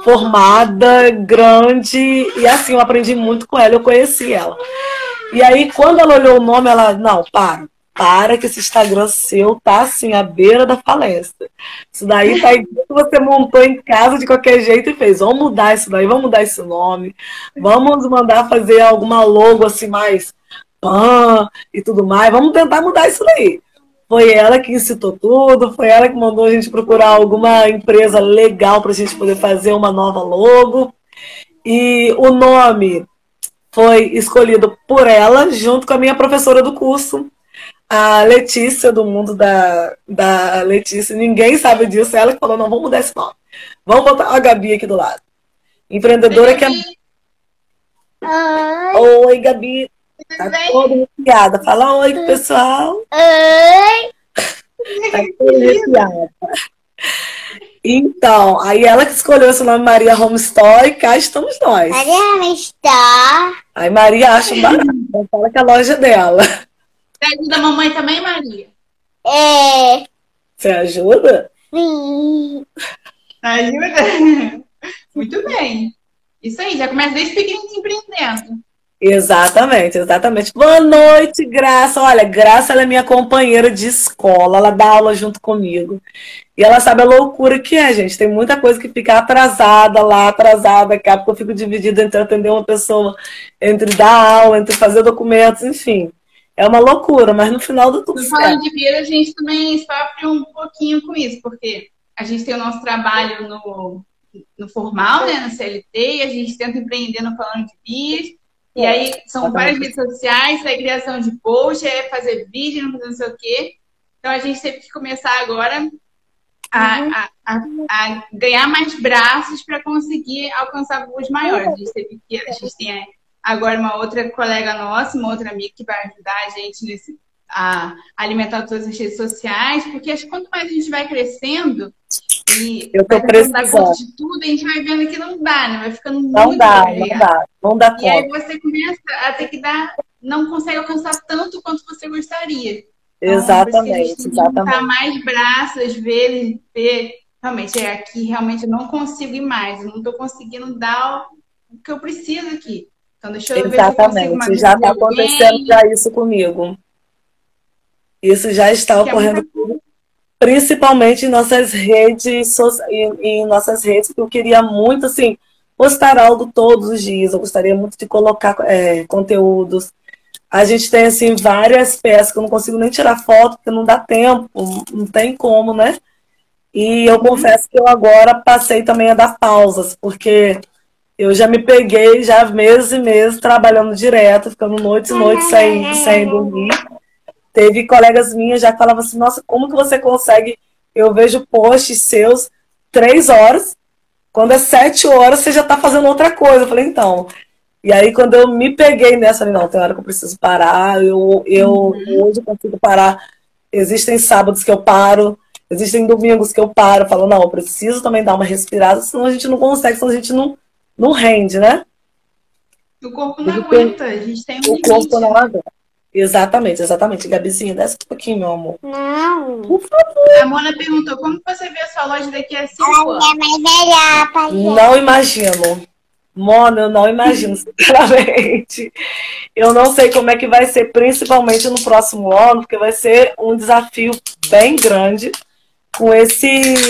formada, grande, e assim, eu aprendi muito com ela, eu conheci ela. E aí, quando ela olhou o nome, ela, não, para, para que esse Instagram seu tá assim, à beira da falência. Isso daí tá que você montou em casa de qualquer jeito e fez. Vamos mudar isso daí, vamos mudar esse nome, vamos mandar fazer alguma logo assim mais pan e tudo mais. Vamos tentar mudar isso daí. Foi ela que incitou tudo, foi ela que mandou a gente procurar alguma empresa legal para a gente poder fazer uma nova logo. E o nome foi escolhido por ela, junto com a minha professora do curso, a Letícia, do mundo da, da Letícia. Ninguém sabe disso. Ela que falou: não, vamos mudar esse nome. Vamos botar a Gabi aqui do lado. Empreendedora que é. Oi, Oi Gabi. Tá toda arrepiada. Fala oi, pessoal. Oi. Tá toda arrepiada. Então, aí ela que escolheu esse nome Maria Home Store e cá estamos nós. Maria Home Store. Aí Maria acha barato. Fala que é a loja dela. Você ajuda a mamãe também, Maria? É. Você ajuda? Sim. Ajuda? Muito bem. Isso aí, já começa desde pequenininho empreendendo. Exatamente, exatamente. Boa noite, Graça. Olha, Graça ela é minha companheira de escola, ela dá aula junto comigo. E ela sabe a loucura que é, gente. Tem muita coisa que fica atrasada lá, atrasada cá, porque eu fico dividida entre atender uma pessoa, entre dar aula, entre fazer documentos, enfim. É uma loucura, mas no final do tudo. Falando de Vira, a gente também sofre um pouquinho com isso, porque a gente tem o nosso trabalho no, no formal, né, na CLT, e a gente tenta empreender no Falando de Bias. E aí são várias redes sociais, é criação de post, é fazer vídeo, não sei o quê. Então a gente teve que começar agora a, uhum. a, a, a ganhar mais braços para conseguir alcançar voos maiores. A gente teve que, a gente tem agora uma outra colega nossa, uma outra amiga que vai ajudar a gente nesse, a alimentar todas as redes sociais, porque acho que quanto mais a gente vai crescendo, e eu tô precisando de tudo, a gente vai vendo que não dá, né? Vai ficando não muito dá, não dá, não dá E aí você começa a ter que dar, não consegue alcançar tanto quanto você gostaria. Então, exatamente, então, exatamente. mais braços, às vezes, ver, realmente, é aqui, realmente eu não consigo ir mais, eu não estou conseguindo dar o que eu preciso aqui. Então, deixa eu exatamente, ver se eu já está acontecendo já isso comigo. Isso já está que é ocorrendo é principalmente em nossas redes, em, em nossas redes, porque eu queria muito, assim, postar algo todos os dias. Eu gostaria muito de colocar é, conteúdos. A gente tem, assim, várias peças que eu não consigo nem tirar foto, porque não dá tempo, não tem como, né? E eu confesso que eu agora passei também a dar pausas, porque eu já me peguei já meses e meses trabalhando direto, ficando noites e noites sem, sem dormir. Teve colegas minhas já que falavam assim, nossa, como que você consegue? Eu vejo posts seus três horas, quando é sete horas você já está fazendo outra coisa. Eu falei, então. E aí quando eu me peguei nessa, falei, não, tem hora que eu preciso parar, eu, eu uhum. hoje consigo parar. Existem sábados que eu paro, existem domingos que eu paro, eu falo, não, eu preciso também dar uma respirada, senão a gente não consegue, senão a gente não, não rende, né? O corpo não aguenta, a gente tem um O corpo não aguenta. Exatamente, exatamente. Gabizinha, desce um pouquinho, meu amor. Não. Por favor. A Mona perguntou como você vê a sua loja daqui a cinco anos? É mais Não imagino. Mona, eu não imagino, sinceramente. Eu não sei como é que vai ser, principalmente no próximo ano, porque vai ser um desafio bem grande com esse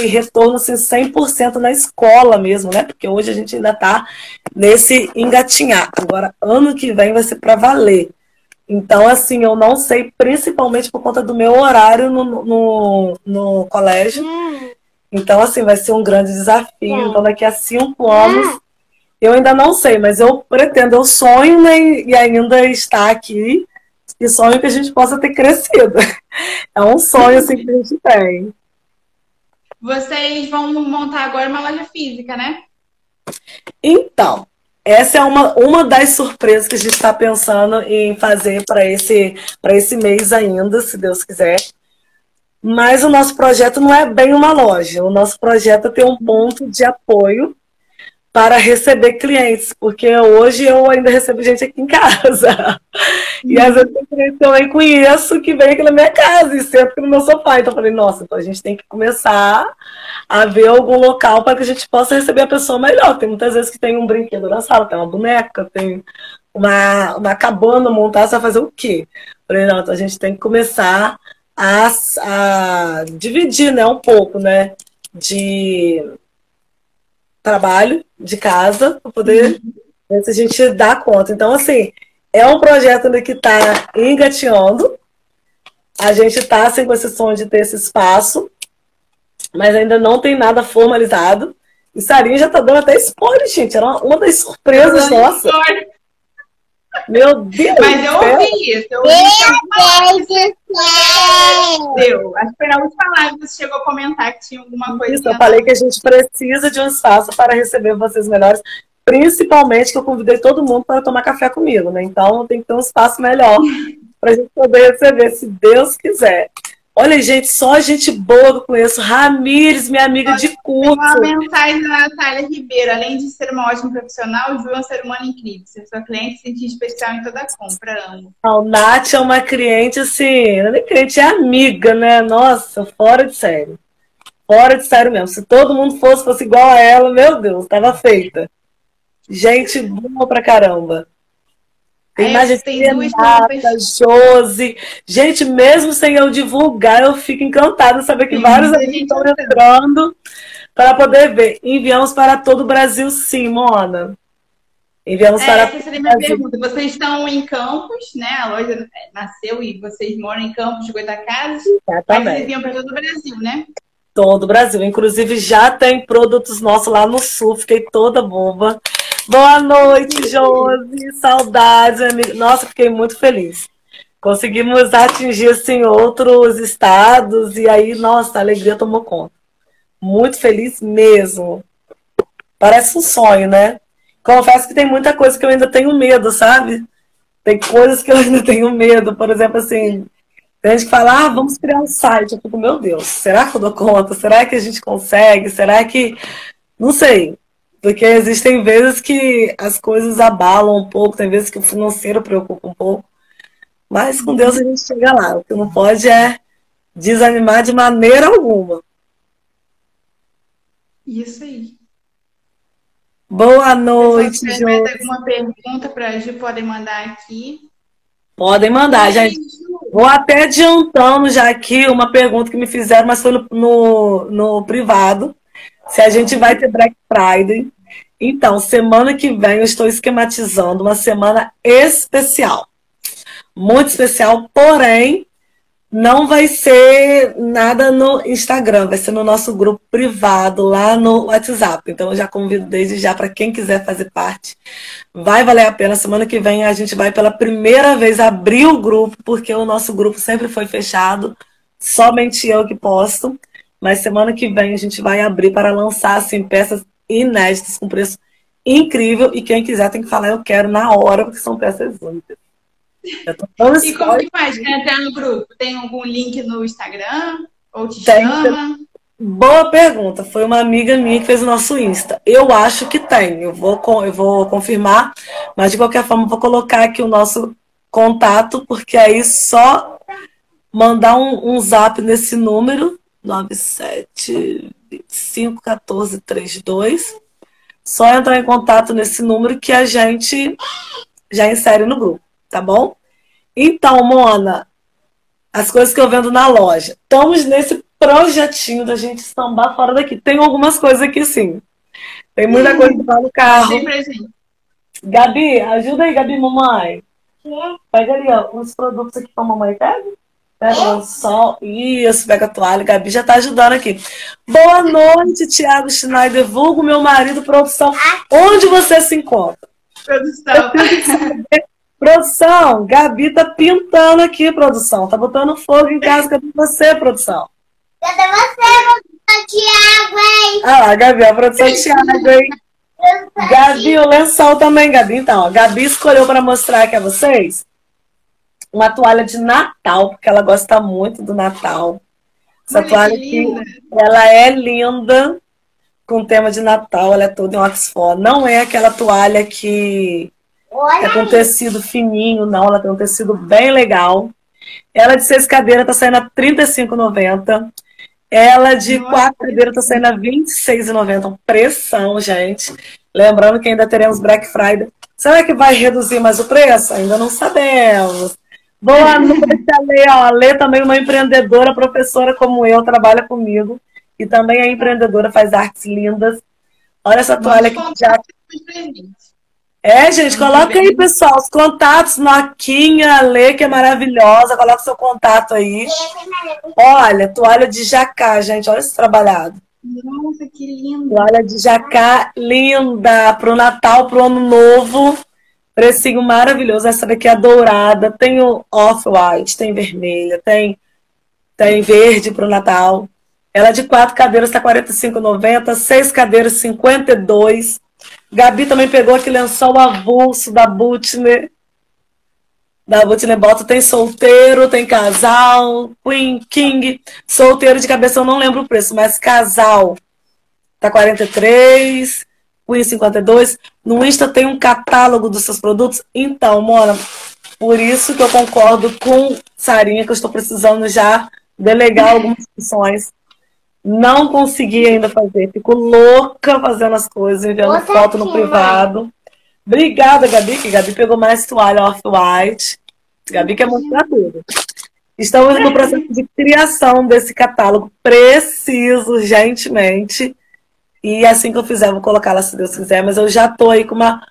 retorno assim, 100% na escola mesmo, né? Porque hoje a gente ainda está nesse engatinhar. Agora, ano que vem vai ser para valer. Então, assim, eu não sei, principalmente por conta do meu horário no, no, no colégio. Hum. Então, assim, vai ser um grande desafio. Hum. Então, daqui a cinco anos, eu ainda não sei, mas eu pretendo, eu sonho né, e ainda estar aqui. E sonho que a gente possa ter crescido. É um sonho, assim, que a gente tem. vocês vão montar agora uma loja física, né? Então, essa é uma, uma das surpresas que a gente está pensando em fazer para esse, esse mês ainda, se Deus quiser. Mas o nosso projeto não é bem uma loja. O nosso projeto é ter um ponto de apoio para receber clientes, porque hoje eu ainda recebo gente aqui em casa. E às vezes tem cliente que eu conheço que vem aqui na minha casa e aqui no meu sofá. Então eu falei, nossa, então a gente tem que começar a ver algum local para que a gente possa receber a pessoa melhor. Tem muitas vezes que tem um brinquedo na sala, tem uma boneca, tem uma, uma cabana montada, você vai fazer o quê? Eu falei, não, então a gente tem que começar a, a dividir né, um pouco, né? De trabalho de casa para poder ver se a gente dá conta. Então, assim, é um projeto que está engateando. A gente está assim, com esse sonho de ter esse espaço, mas ainda não tem nada formalizado. E Sarinha já está dando até spoiler, gente. Era uma das surpresas nossas. Meu Deus! Mas eu ouvi isso. Eu ouvi isso. Deu. Acho que foi na última live que você chegou a comentar que tinha alguma coisa. Isso, eu falei que a gente precisa de um espaço para receber vocês melhores. Principalmente que eu convidei todo mundo para tomar café comigo, né? Então tem que ter um espaço melhor para a gente poder receber, se Deus quiser. Olha, gente, só gente boa que eu conheço. Ramires, minha amiga de curso. Uma mensagem da Natália Ribeiro. Além de ser uma ótima profissional, o Ju é um ser humano incrível. Ser sua cliente, sentir especial em toda a compra. Amo. A Nath é uma cliente, assim, não é cliente, é amiga, né? Nossa, fora de sério. Fora de sério mesmo. Se todo mundo fosse, fosse igual a ela, meu Deus, tava feita. Gente boa pra caramba. Tem mais gente tem Renata, Josi. Gente, mesmo sem eu divulgar, eu fico encantada saber que sim, vários amigos estão entrando para poder ver. Enviamos para todo o Brasil, sim, Mona. Enviamos é, para essa seria minha pergunta. Vocês estão em Campos, né? A loja nasceu e vocês moram em Campos de Goitacazes. Mas vocês enviam para todo o Brasil, né? Todo o Brasil. Inclusive, já tem produtos nossos lá no sul. Fiquei toda boba. Boa noite, Josi. Saudades, amigo. Nossa, fiquei muito feliz. Conseguimos atingir assim, outros estados e aí, nossa, a alegria tomou conta. Muito feliz mesmo. Parece um sonho, né? Confesso que tem muita coisa que eu ainda tenho medo, sabe? Tem coisas que eu ainda tenho medo. Por exemplo, assim, tem gente que fala, ah, vamos criar um site. Eu fico, meu Deus, será que eu dou conta? Será que a gente consegue? Será que. Não sei. Porque existem vezes que as coisas abalam um pouco, tem vezes que o financeiro preocupa um pouco. Mas com Deus a gente chega lá. O que não pode é desanimar de maneira alguma. Isso aí. Boa noite, Se tiver alguma pergunta para a Ju, podem mandar aqui. Podem mandar, gente. Vou até adiantando já aqui uma pergunta que me fizeram, mas foi no, no, no privado se a gente vai ter Black Friday. Então, semana que vem eu estou esquematizando uma semana especial. Muito especial, porém, não vai ser nada no Instagram, vai ser no nosso grupo privado lá no WhatsApp. Então eu já convido desde já para quem quiser fazer parte. Vai valer a pena. Semana que vem a gente vai pela primeira vez abrir o grupo, porque o nosso grupo sempre foi fechado, somente eu que posto. Mas semana que vem a gente vai abrir para lançar assim, peças inéditas com preço incrível. E quem quiser tem que falar eu quero na hora, porque são peças únicas. E como que faz para entrar no grupo? Tem algum link no Instagram? Ou te tem, chama? Boa pergunta. Foi uma amiga minha que fez o nosso Insta. Eu acho que tem. Eu vou, eu vou confirmar. Mas de qualquer forma, vou colocar aqui o nosso contato, porque aí só mandar um, um zap nesse número 97251432. Só entrar em contato nesse número que a gente já insere no grupo, tá bom? Então, Mona, as coisas que eu vendo na loja. Estamos nesse projetinho da gente sambar fora daqui. Tem algumas coisas aqui sim. Tem muita coisa lá no carro. Gabi, ajuda aí, Gabi, mamãe. Pega ali, ó, uns produtos aqui pra mamãe, pega. Pega o sol. Isso, pega a toalha. Gabi já tá ajudando aqui. Boa noite, Thiago Schneider, vulgo meu marido, produção. Onde você se encontra? Produção. Produção, Gabi tá pintando aqui, produção. Tá botando fogo em casa. Cadê você, produção? Cadê você, Tiago, hein? Ah lá, Gabi, a produção de Thiago, hein? Gabi, o lençol também, Gabi. Então, a Gabi escolheu para mostrar aqui a vocês uma toalha de Natal, porque ela gosta muito do Natal. Essa Olha que toalha aqui, ela é linda, com tema de Natal, ela é toda em Oxford. Não é aquela toalha que é Olha, com tecido fininho, não. Ela tem um tecido bem legal. Ela de seis cadeiras tá saindo a R$ 35,90. Ela de Nossa, quatro cadeiras tá saindo a R$ 26,90. Pressão, gente. Lembrando que ainda teremos Black Friday. Será que vai reduzir mais o preço? Ainda não sabemos. Boa noite, Ale. Ó, a Lê também é uma empreendedora, professora como eu, trabalha comigo. E também é empreendedora, faz artes lindas. Olha essa toalha aqui Vamos já é, gente, coloca aí, pessoal, os contatos, Noquinha, Lê, que é maravilhosa, coloca seu contato aí. Olha, toalha de jacá, gente, olha esse trabalhado. Nossa, que lindo. Toalha de jacá linda, pro Natal, pro Ano Novo. Precinho maravilhoso. Essa daqui é dourada, tem o off-white, tem vermelha, tem, tem verde pro Natal. Ela é de quatro cadeiras, tá R$ 45,90, seis cadeiras, 52. Gabi também pegou aquele lençol avulso da Butner. Da Butner Bota tem solteiro, tem casal, Queen, King. Solteiro de cabeça eu não lembro o preço, mas casal tá 43, Queen 52. No Insta tem um catálogo dos seus produtos. Então, Mona, por isso que eu concordo com Sarinha, que eu estou precisando já delegar algumas funções. Não consegui ainda fazer. Fico louca fazendo as coisas, enviando Outra foto no aqui, privado. Obrigada, Gabi, que Gabi pegou mais toalha off-white. Gabi quer mostrar tudo. Estamos no processo de criação desse catálogo. Preciso, urgentemente. E assim que eu fizer, vou colocar lá se Deus quiser. Mas eu já tô aí com uma.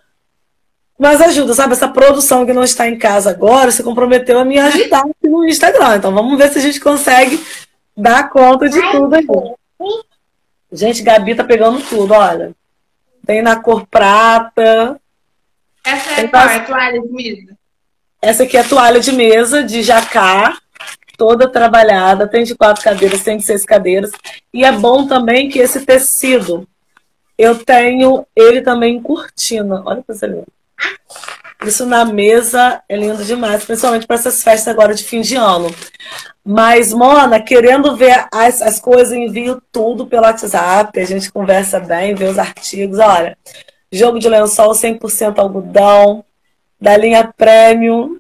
Mas ajuda, sabe? Essa produção que não está em casa agora se comprometeu a me ajudar aqui no Instagram. Então vamos ver se a gente consegue dar conta de tudo aí. Gente, Gabi tá pegando tudo, olha. Tem na cor prata. Essa é bastante- É toalha de mesa? Essa aqui é a toalha de mesa de jacá, toda trabalhada, tem de quatro cadeiras, tem de seis cadeiras. E é bom também que esse tecido, eu tenho ele também em cortina. Olha que coisa linda. Isso na mesa é lindo demais, principalmente para essas festas agora de fim de ano. Mas, Mona, querendo ver as, as coisas, envio tudo pelo WhatsApp, a gente conversa bem, vê os artigos. Olha, jogo de lençol 100% algodão, da linha Premium,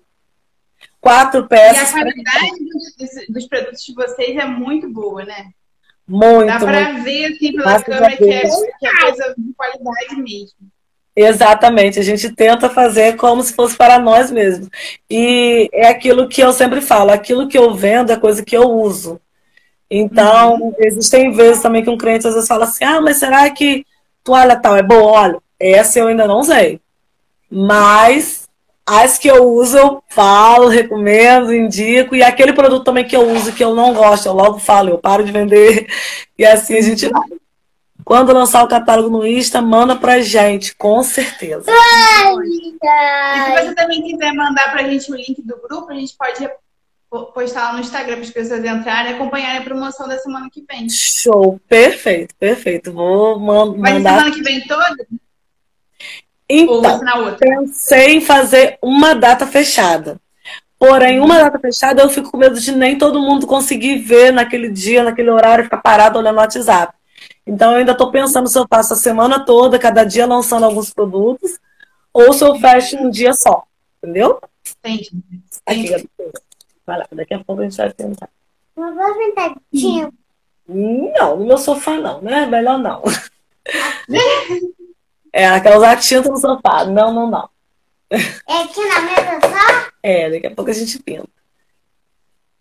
quatro E a peças, qualidade dos, dos- produtos de vocês é muito boa, né? muito, Dá pra ver assim pela Graças câmera que é, que é coisa de qualidade mesmo. Exatamente, a gente tenta fazer como se fosse para nós mesmos. E é aquilo que eu sempre falo, aquilo que eu vendo é coisa que eu uso. Então, existem vezes também que um cliente às vezes fala assim: ah, mas será que toalha tal é boa? Olha, essa eu ainda não usei. Mas as que eu uso, eu falo, recomendo, indico. E aquele produto também que eu uso que eu não gosto, eu logo falo, eu paro de vender. E assim a gente vai. Quando lançar o catálogo no Insta, manda pra gente, com certeza. E se você também quiser mandar pra gente o link do grupo, a gente pode po- postar lá no Instagram para as pessoas entrarem e acompanharem a promoção da semana que vem. Show, perfeito, perfeito. Vou mandar. semana que vem toda? Então, pensei em fazer uma data fechada. Porém, uma data fechada eu fico com medo de nem todo mundo conseguir ver naquele dia, naquele horário, ficar parado olhando o WhatsApp. Então, eu ainda estou pensando se eu faço a semana toda, cada dia lançando alguns produtos, ou se eu fecho um dia só. Entendeu? Entendi. Aqui, Gabi. Vai lá, daqui a pouco a gente vai tentar. Não vou sentadinho. Não, no meu sofá não, né? Melhor não. É, aquela usar tinta no sofá. Não, não, não. É aqui na mesa só? É, daqui a pouco a gente pinta.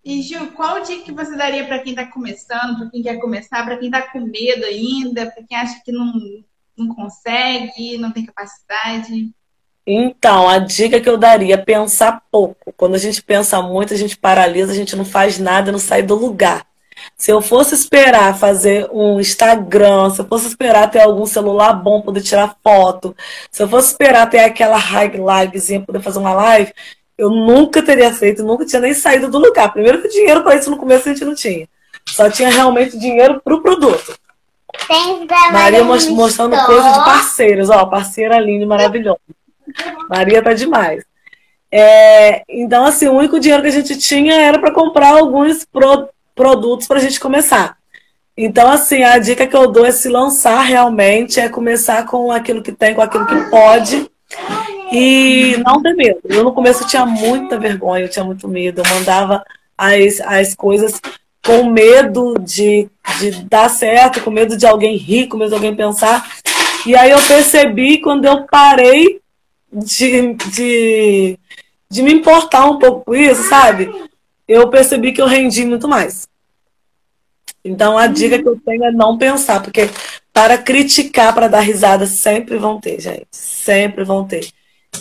E Gil, qual o dica que você daria para quem está começando, para quem quer começar, para quem está com medo ainda, para quem acha que não, não consegue, não tem capacidade? Então, a dica que eu daria é pensar pouco. Quando a gente pensa muito, a gente paralisa, a gente não faz nada, não sai do lugar. Se eu fosse esperar fazer um Instagram, se eu fosse esperar ter algum celular bom poder tirar foto, se eu fosse esperar ter aquela livezinha poder fazer uma live, eu nunca teria feito, nunca tinha nem saído do lugar. Primeiro que dinheiro para isso no começo a gente não tinha. Só tinha realmente dinheiro pro produto. Tem Maria mostrando coisas de parceiros, ó, parceira linda e maravilhosa. Maria tá demais. É, então, assim, o único dinheiro que a gente tinha era para comprar alguns pro, produtos para a gente começar. Então, assim, a dica que eu dou é se lançar realmente, é começar com aquilo que tem, com aquilo que pode. E não ter medo. Eu no começo tinha muita vergonha, eu tinha muito medo. Eu mandava as, as coisas com medo de, de dar certo, com medo de alguém rir, com medo de alguém pensar. E aí eu percebi quando eu parei de, de, de me importar um pouco com isso, sabe? Eu percebi que eu rendi muito mais. Então a dica que eu tenho é não pensar, porque para criticar, para dar risada, sempre vão ter, gente. Sempre vão ter.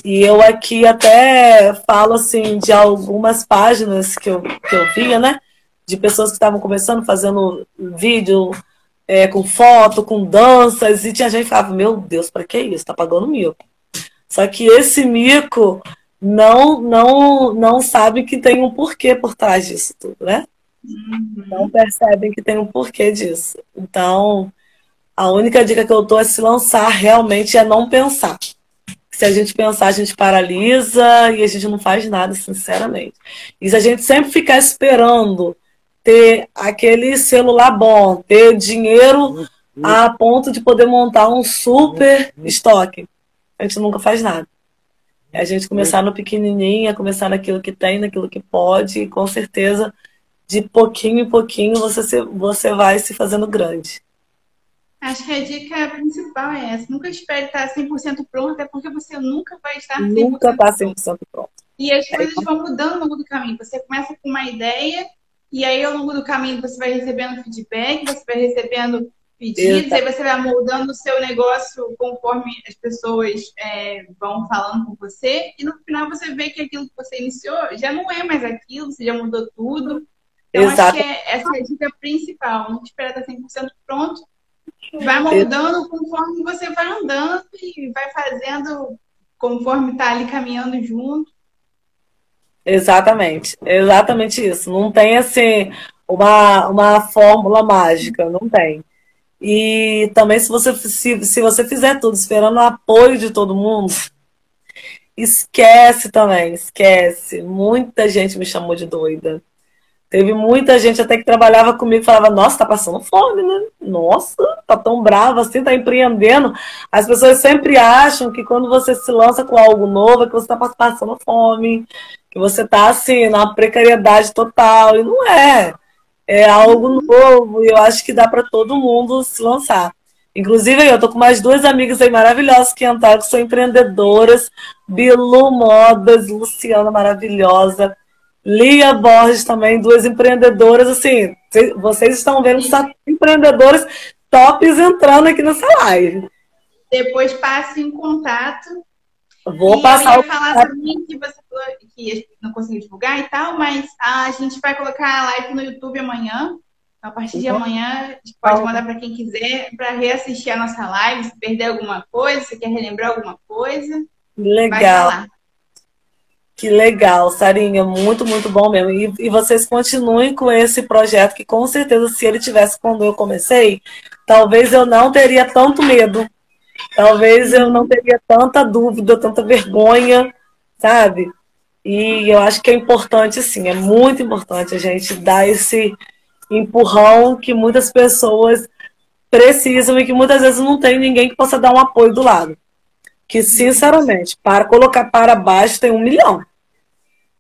E eu aqui até falo assim de algumas páginas que eu, que eu via, né? De pessoas que estavam começando, fazendo vídeo é, com foto, com danças, e tinha gente que falava, meu Deus, para que isso? Tá pagando mil. Só que esse mico não não não sabe que tem um porquê por trás disso tudo, né? Uhum. Não percebem que tem um porquê disso. Então, a única dica que eu dou é se lançar realmente é não pensar. Se a gente pensar, a gente paralisa e a gente não faz nada, sinceramente. E se a gente sempre ficar esperando ter aquele celular bom, ter dinheiro a ponto de poder montar um super estoque, a gente nunca faz nada. É a gente começar no pequenininho, é começar naquilo que tem, naquilo que pode, e com certeza, de pouquinho em pouquinho, você, se, você vai se fazendo grande. Acho que a dica principal é essa. Nunca espere estar 100% pronto, até porque você nunca vai estar 100% Nunca está 100% pronto. E as coisas vão mudando ao longo do caminho. Você começa com uma ideia, e aí ao longo do caminho você vai recebendo feedback, você vai recebendo pedidos, aí você vai moldando o seu negócio conforme as pessoas é, vão falando com você, e no final você vê que aquilo que você iniciou já não é mais aquilo, você já mudou tudo. Então, Exato. acho que é, essa é a dica principal. Não esperar estar 100% pronto. Vai moldando conforme você vai andando e vai fazendo conforme está ali caminhando junto. Exatamente, exatamente isso. Não tem assim uma, uma fórmula mágica, não tem. E também se você, se, se você fizer tudo esperando o apoio de todo mundo, esquece também, esquece. Muita gente me chamou de doida. Teve muita gente até que trabalhava comigo falava, nossa, tá passando fome, né? Nossa, tá tão brava assim, tá empreendendo. As pessoas sempre acham que quando você se lança com algo novo é que você tá passando fome, que você tá assim, na precariedade total. E não é é algo novo e eu acho que dá para todo mundo se lançar. Inclusive, eu tô com mais duas amigas aí maravilhosas que entraram, que são empreendedoras. Bilu Modas, Luciana maravilhosa. Lia Borges também, duas empreendedoras, assim, vocês estão vendo que são empreendedoras tops entrando aqui nessa live. Depois passe em contato Vou e passar eu ia falar também que você falou que não conseguiu divulgar e tal, mas a gente vai colocar a live no YouTube amanhã. A partir de uhum. amanhã, a gente pode mandar para quem quiser para reassistir a nossa live, se perder alguma coisa, se quer relembrar alguma coisa. Legal. Que legal, Sarinha, muito, muito bom mesmo. E, e, vocês continuem com esse projeto, que com certeza, se ele tivesse quando eu comecei, talvez eu não teria tanto medo talvez eu não teria tanta dúvida, tanta vergonha, sabe? E eu acho que é importante, sim, é muito importante a gente dar esse empurrão que muitas pessoas precisam e que muitas vezes não tem ninguém que possa dar um apoio do lado. Que, sinceramente, para colocar para baixo tem um milhão.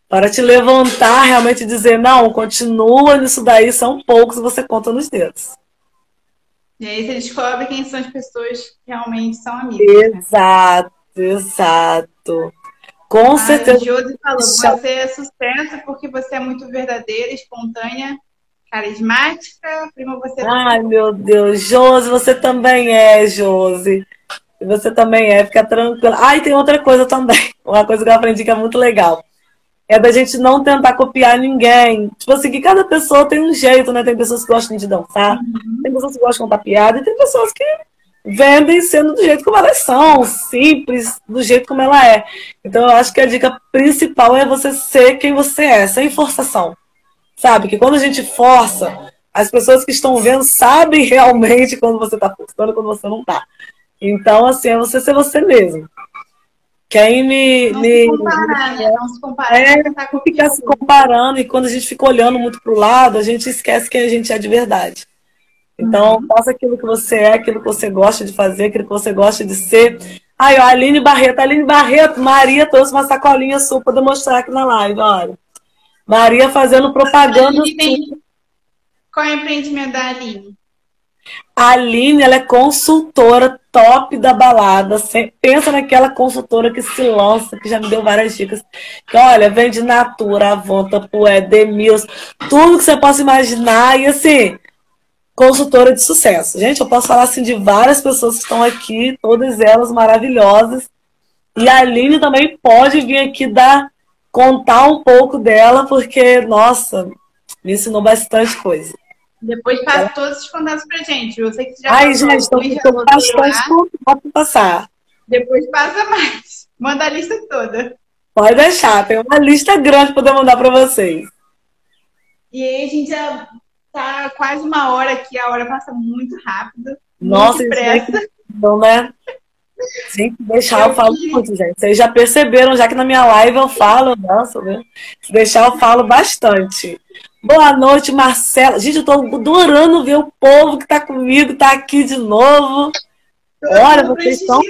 Para te levantar, realmente dizer, não, continua nisso daí, são poucos, você conta nos dedos. E aí você descobre quem são as pessoas que realmente são amigas. Né? Exato, né? exato. Com ah, certeza. Josi falou, você é sucesso porque você é muito verdadeira, espontânea, carismática. Prima, você é Ai, meu Deus. Josi, você também é, Josi. Você também é, fica tranquila. Ah, e tem outra coisa também. Uma coisa que eu aprendi que é muito legal é da gente não tentar copiar ninguém. Tipo assim, que cada pessoa tem um jeito, né? Tem pessoas que gostam de dançar, uhum. tem pessoas que gostam de contar piada, e tem pessoas que vendem sendo do jeito como elas são, simples, do jeito como ela é. Então eu acho que a dica principal é você ser quem você é, sem forçação. Sabe? Que quando a gente força, as pessoas que estão vendo sabem realmente quando você está postando e quando você não está. Então, assim, é você ser você mesmo. Quem me. Não me, se comparar, né? Não se comparar. É, tá fica se comparando, e quando a gente fica olhando muito para o lado, a gente esquece quem a gente é de verdade. Então, uhum. faça aquilo que você é, aquilo que você gosta de fazer, aquilo que você gosta de ser. Aí, ó, Aline Barreto, Aline Barreto, Maria trouxe uma sacolinha sua para demonstrar aqui na live, olha. Maria fazendo propaganda. Tem... Qual é o empreendimento da Aline? A Aline, ela é consultora top da balada. Pensa naquela consultora que se lança, que já me deu várias dicas. Que, olha, vende Natura, Avonta, Pué, Demils, tudo que você possa imaginar. E assim, consultora de sucesso. Gente, eu posso falar assim de várias pessoas que estão aqui, todas elas maravilhosas. E a Aline também pode vir aqui dar contar um pouco dela, porque, nossa, me ensinou bastante coisa. Depois passa é. todos os contatos pra gente. Sei que já Ai, gente, estou com bastante contato passar. Depois passa mais. Manda a lista toda. Pode deixar, tem uma lista grande para mandar para vocês. E aí a gente já tá quase uma hora aqui, a hora passa muito rápido. Nossa, muito pressa. Então, né? Sim, deixar eu, eu falo muito, gente. Vocês já perceberam, já que na minha live eu falo, nossa, né? Se deixar eu falo bastante. Boa noite, Marcela. Gente, eu tô adorando ver o povo que tá comigo, tá aqui de novo. Olha, vocês estão.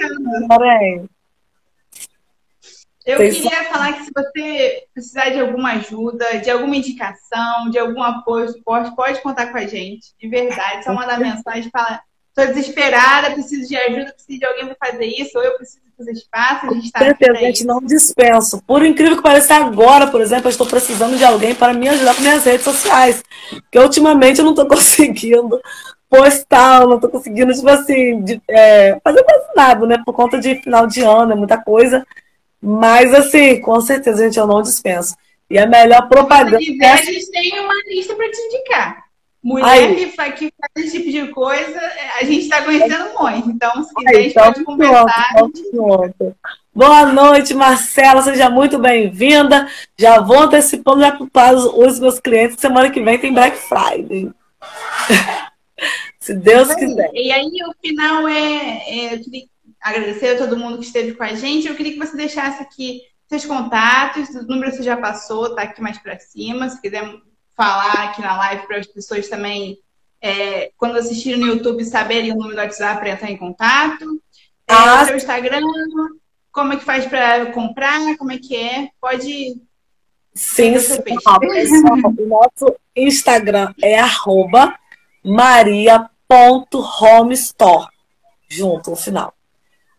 Eu vocês queria são... falar que se você precisar de alguma ajuda, de alguma indicação, de algum apoio, suporte, pode contar com a gente. De verdade. Só mandar mensagem e falar Estou desesperada, preciso de ajuda, preciso de alguém para fazer isso, ou eu preciso fazer espaço, a gente está Certeza, a gente não dispenso. Por incrível que pareça, agora, por exemplo, eu estou precisando de alguém para me ajudar com minhas redes sociais. Porque ultimamente eu não estou conseguindo postar, eu não estou conseguindo, tipo assim, de, é, fazer quase nada, né? Por conta de final de ano, é muita coisa. Mas, assim, com certeza, gente, eu não dispenso. E a melhor propaganda. Se quiser, a gente tem uma lista para te indicar. Mulher que faz, que faz esse tipo de coisa, a gente está conhecendo muito. Então, se quiser, a gente então, pode conversar. Pronto, Boa noite, Marcela. Seja muito bem-vinda. Já vou antecipando já para os meus clientes. Semana que vem tem Black Friday. se Deus quiser. E aí, o final é, é. Eu queria agradecer a todo mundo que esteve com a gente. Eu queria que você deixasse aqui seus contatos. O número você já passou, tá aqui mais para cima. Se quiser falar aqui na live para as pessoas também, é, quando assistirem no YouTube, saberem o número do WhatsApp para entrar em contato. É, ah. O seu Instagram, como é que faz para comprar, como é que é? Pode. Sim, sim. o nosso Instagram é arroba maria.homestore. Junto no final.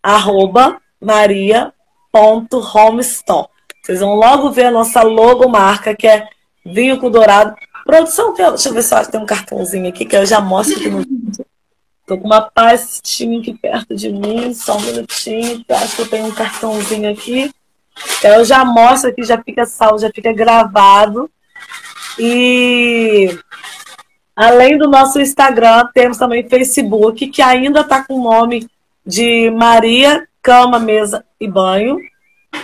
Arroba maria.homestore. Vocês vão logo ver a nossa logomarca, que é vinho com dourado. Produção, deixa eu ver se tem um cartãozinho aqui que eu já mostro aqui no vídeo. Tô com uma pastinha aqui perto de mim, só um minutinho, eu acho que eu tenho um cartãozinho aqui. Então eu já mostro aqui, já fica salvo, já fica gravado. E além do nosso Instagram, temos também Facebook, que ainda está com o nome de Maria Cama, Mesa e Banho.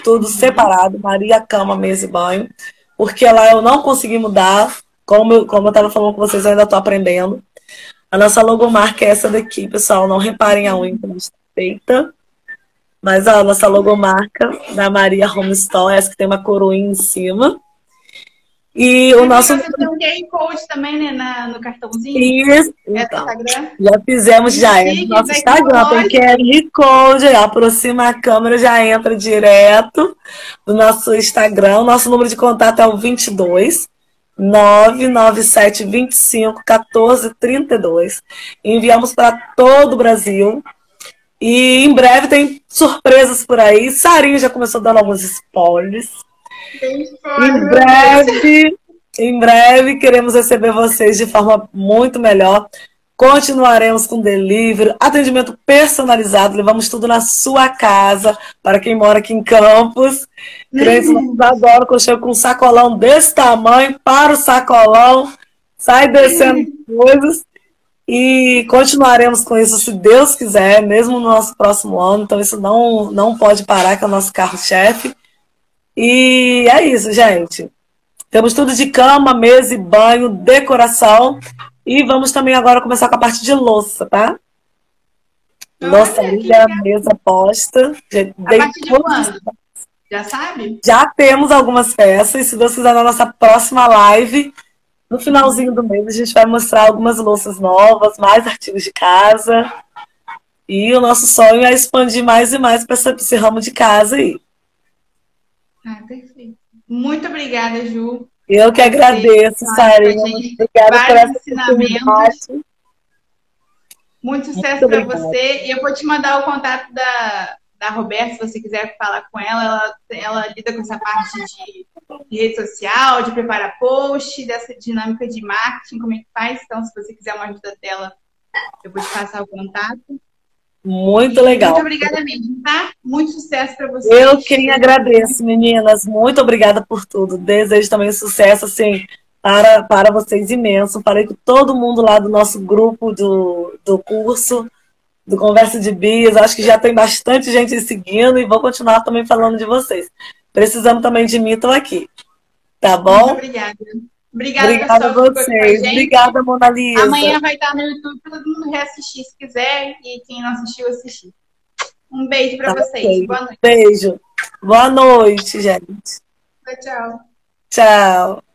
Tudo separado, Maria Cama, Mesa e Banho porque lá eu não consegui mudar. Como eu, como eu estava falando com vocês, eu ainda estou aprendendo. A nossa logomarca é essa daqui, pessoal. Não reparem a unha como está feita. Mas ó, a nossa logomarca da Maria Home Store, essa que tem uma coroinha em cima. E o nosso. Você tem um QR Code também, né, na, no cartãozinho? Isso. É então, já fizemos, já. É no nosso Instagram tem QR Code, aproxima a câmera, já entra direto no nosso Instagram. O nosso número de contato é o 22 997 25 14 32. Enviamos para todo o Brasil. E em breve tem surpresas por aí. Sarinho já começou dando alguns spoilers. Em breve, em breve queremos receber vocês de forma muito melhor. Continuaremos com delivery, atendimento personalizado, levamos tudo na sua casa, para quem mora aqui em Campos. Crentes uhum. adoram quando chego com um sacolão desse tamanho, para o sacolão, sai descendo uhum. coisas. E continuaremos com isso, se Deus quiser, mesmo no nosso próximo ano. Então, isso não, não pode parar, que é o nosso carro-chefe. E é isso, gente. Temos tudo de cama, mesa e banho, decoração. E vamos também agora começar com a parte de louça, tá? Louçaria, mesa posta. A partir de quando? Já sabe? Já temos algumas peças. Se Deus quiser, na nossa próxima live, no finalzinho do mês, a gente vai mostrar algumas louças novas, mais artigos de casa. E o nosso sonho é expandir mais e mais para esse ramo de casa aí. Ah, perfeito. Muito obrigada, Ju. Eu que agradeço, Sarina. Obrigada por essa oportunidade. Muito sucesso para você. E eu vou te mandar o contato da, da Roberta, se você quiser falar com ela. Ela, ela lida com essa parte de, de rede social, de preparar post, dessa dinâmica de marketing, como é que faz. Então, se você quiser uma ajuda dela, eu vou te passar o contato. Muito legal. Muito obrigada mesmo, tá? Muito sucesso para vocês. Eu quem agradeço, meninas. Muito obrigada por tudo. Desejo também sucesso, assim, para, para vocês imenso. Falei com todo mundo lá do nosso grupo do, do curso, do Conversa de Bias. Acho que já tem bastante gente seguindo e vou continuar também falando de vocês. Precisamos também de mim, estou aqui. Tá bom? Muito obrigada. Obrigada, Obrigada a vocês. Obrigada, Mona Lisa. Amanhã vai estar no YouTube para todo mundo reassistir se quiser e quem não assistiu, assistir. Um beijo para tá vocês. Okay. Boa noite. Beijo. Boa noite, gente. Tchau, tchau. Tchau.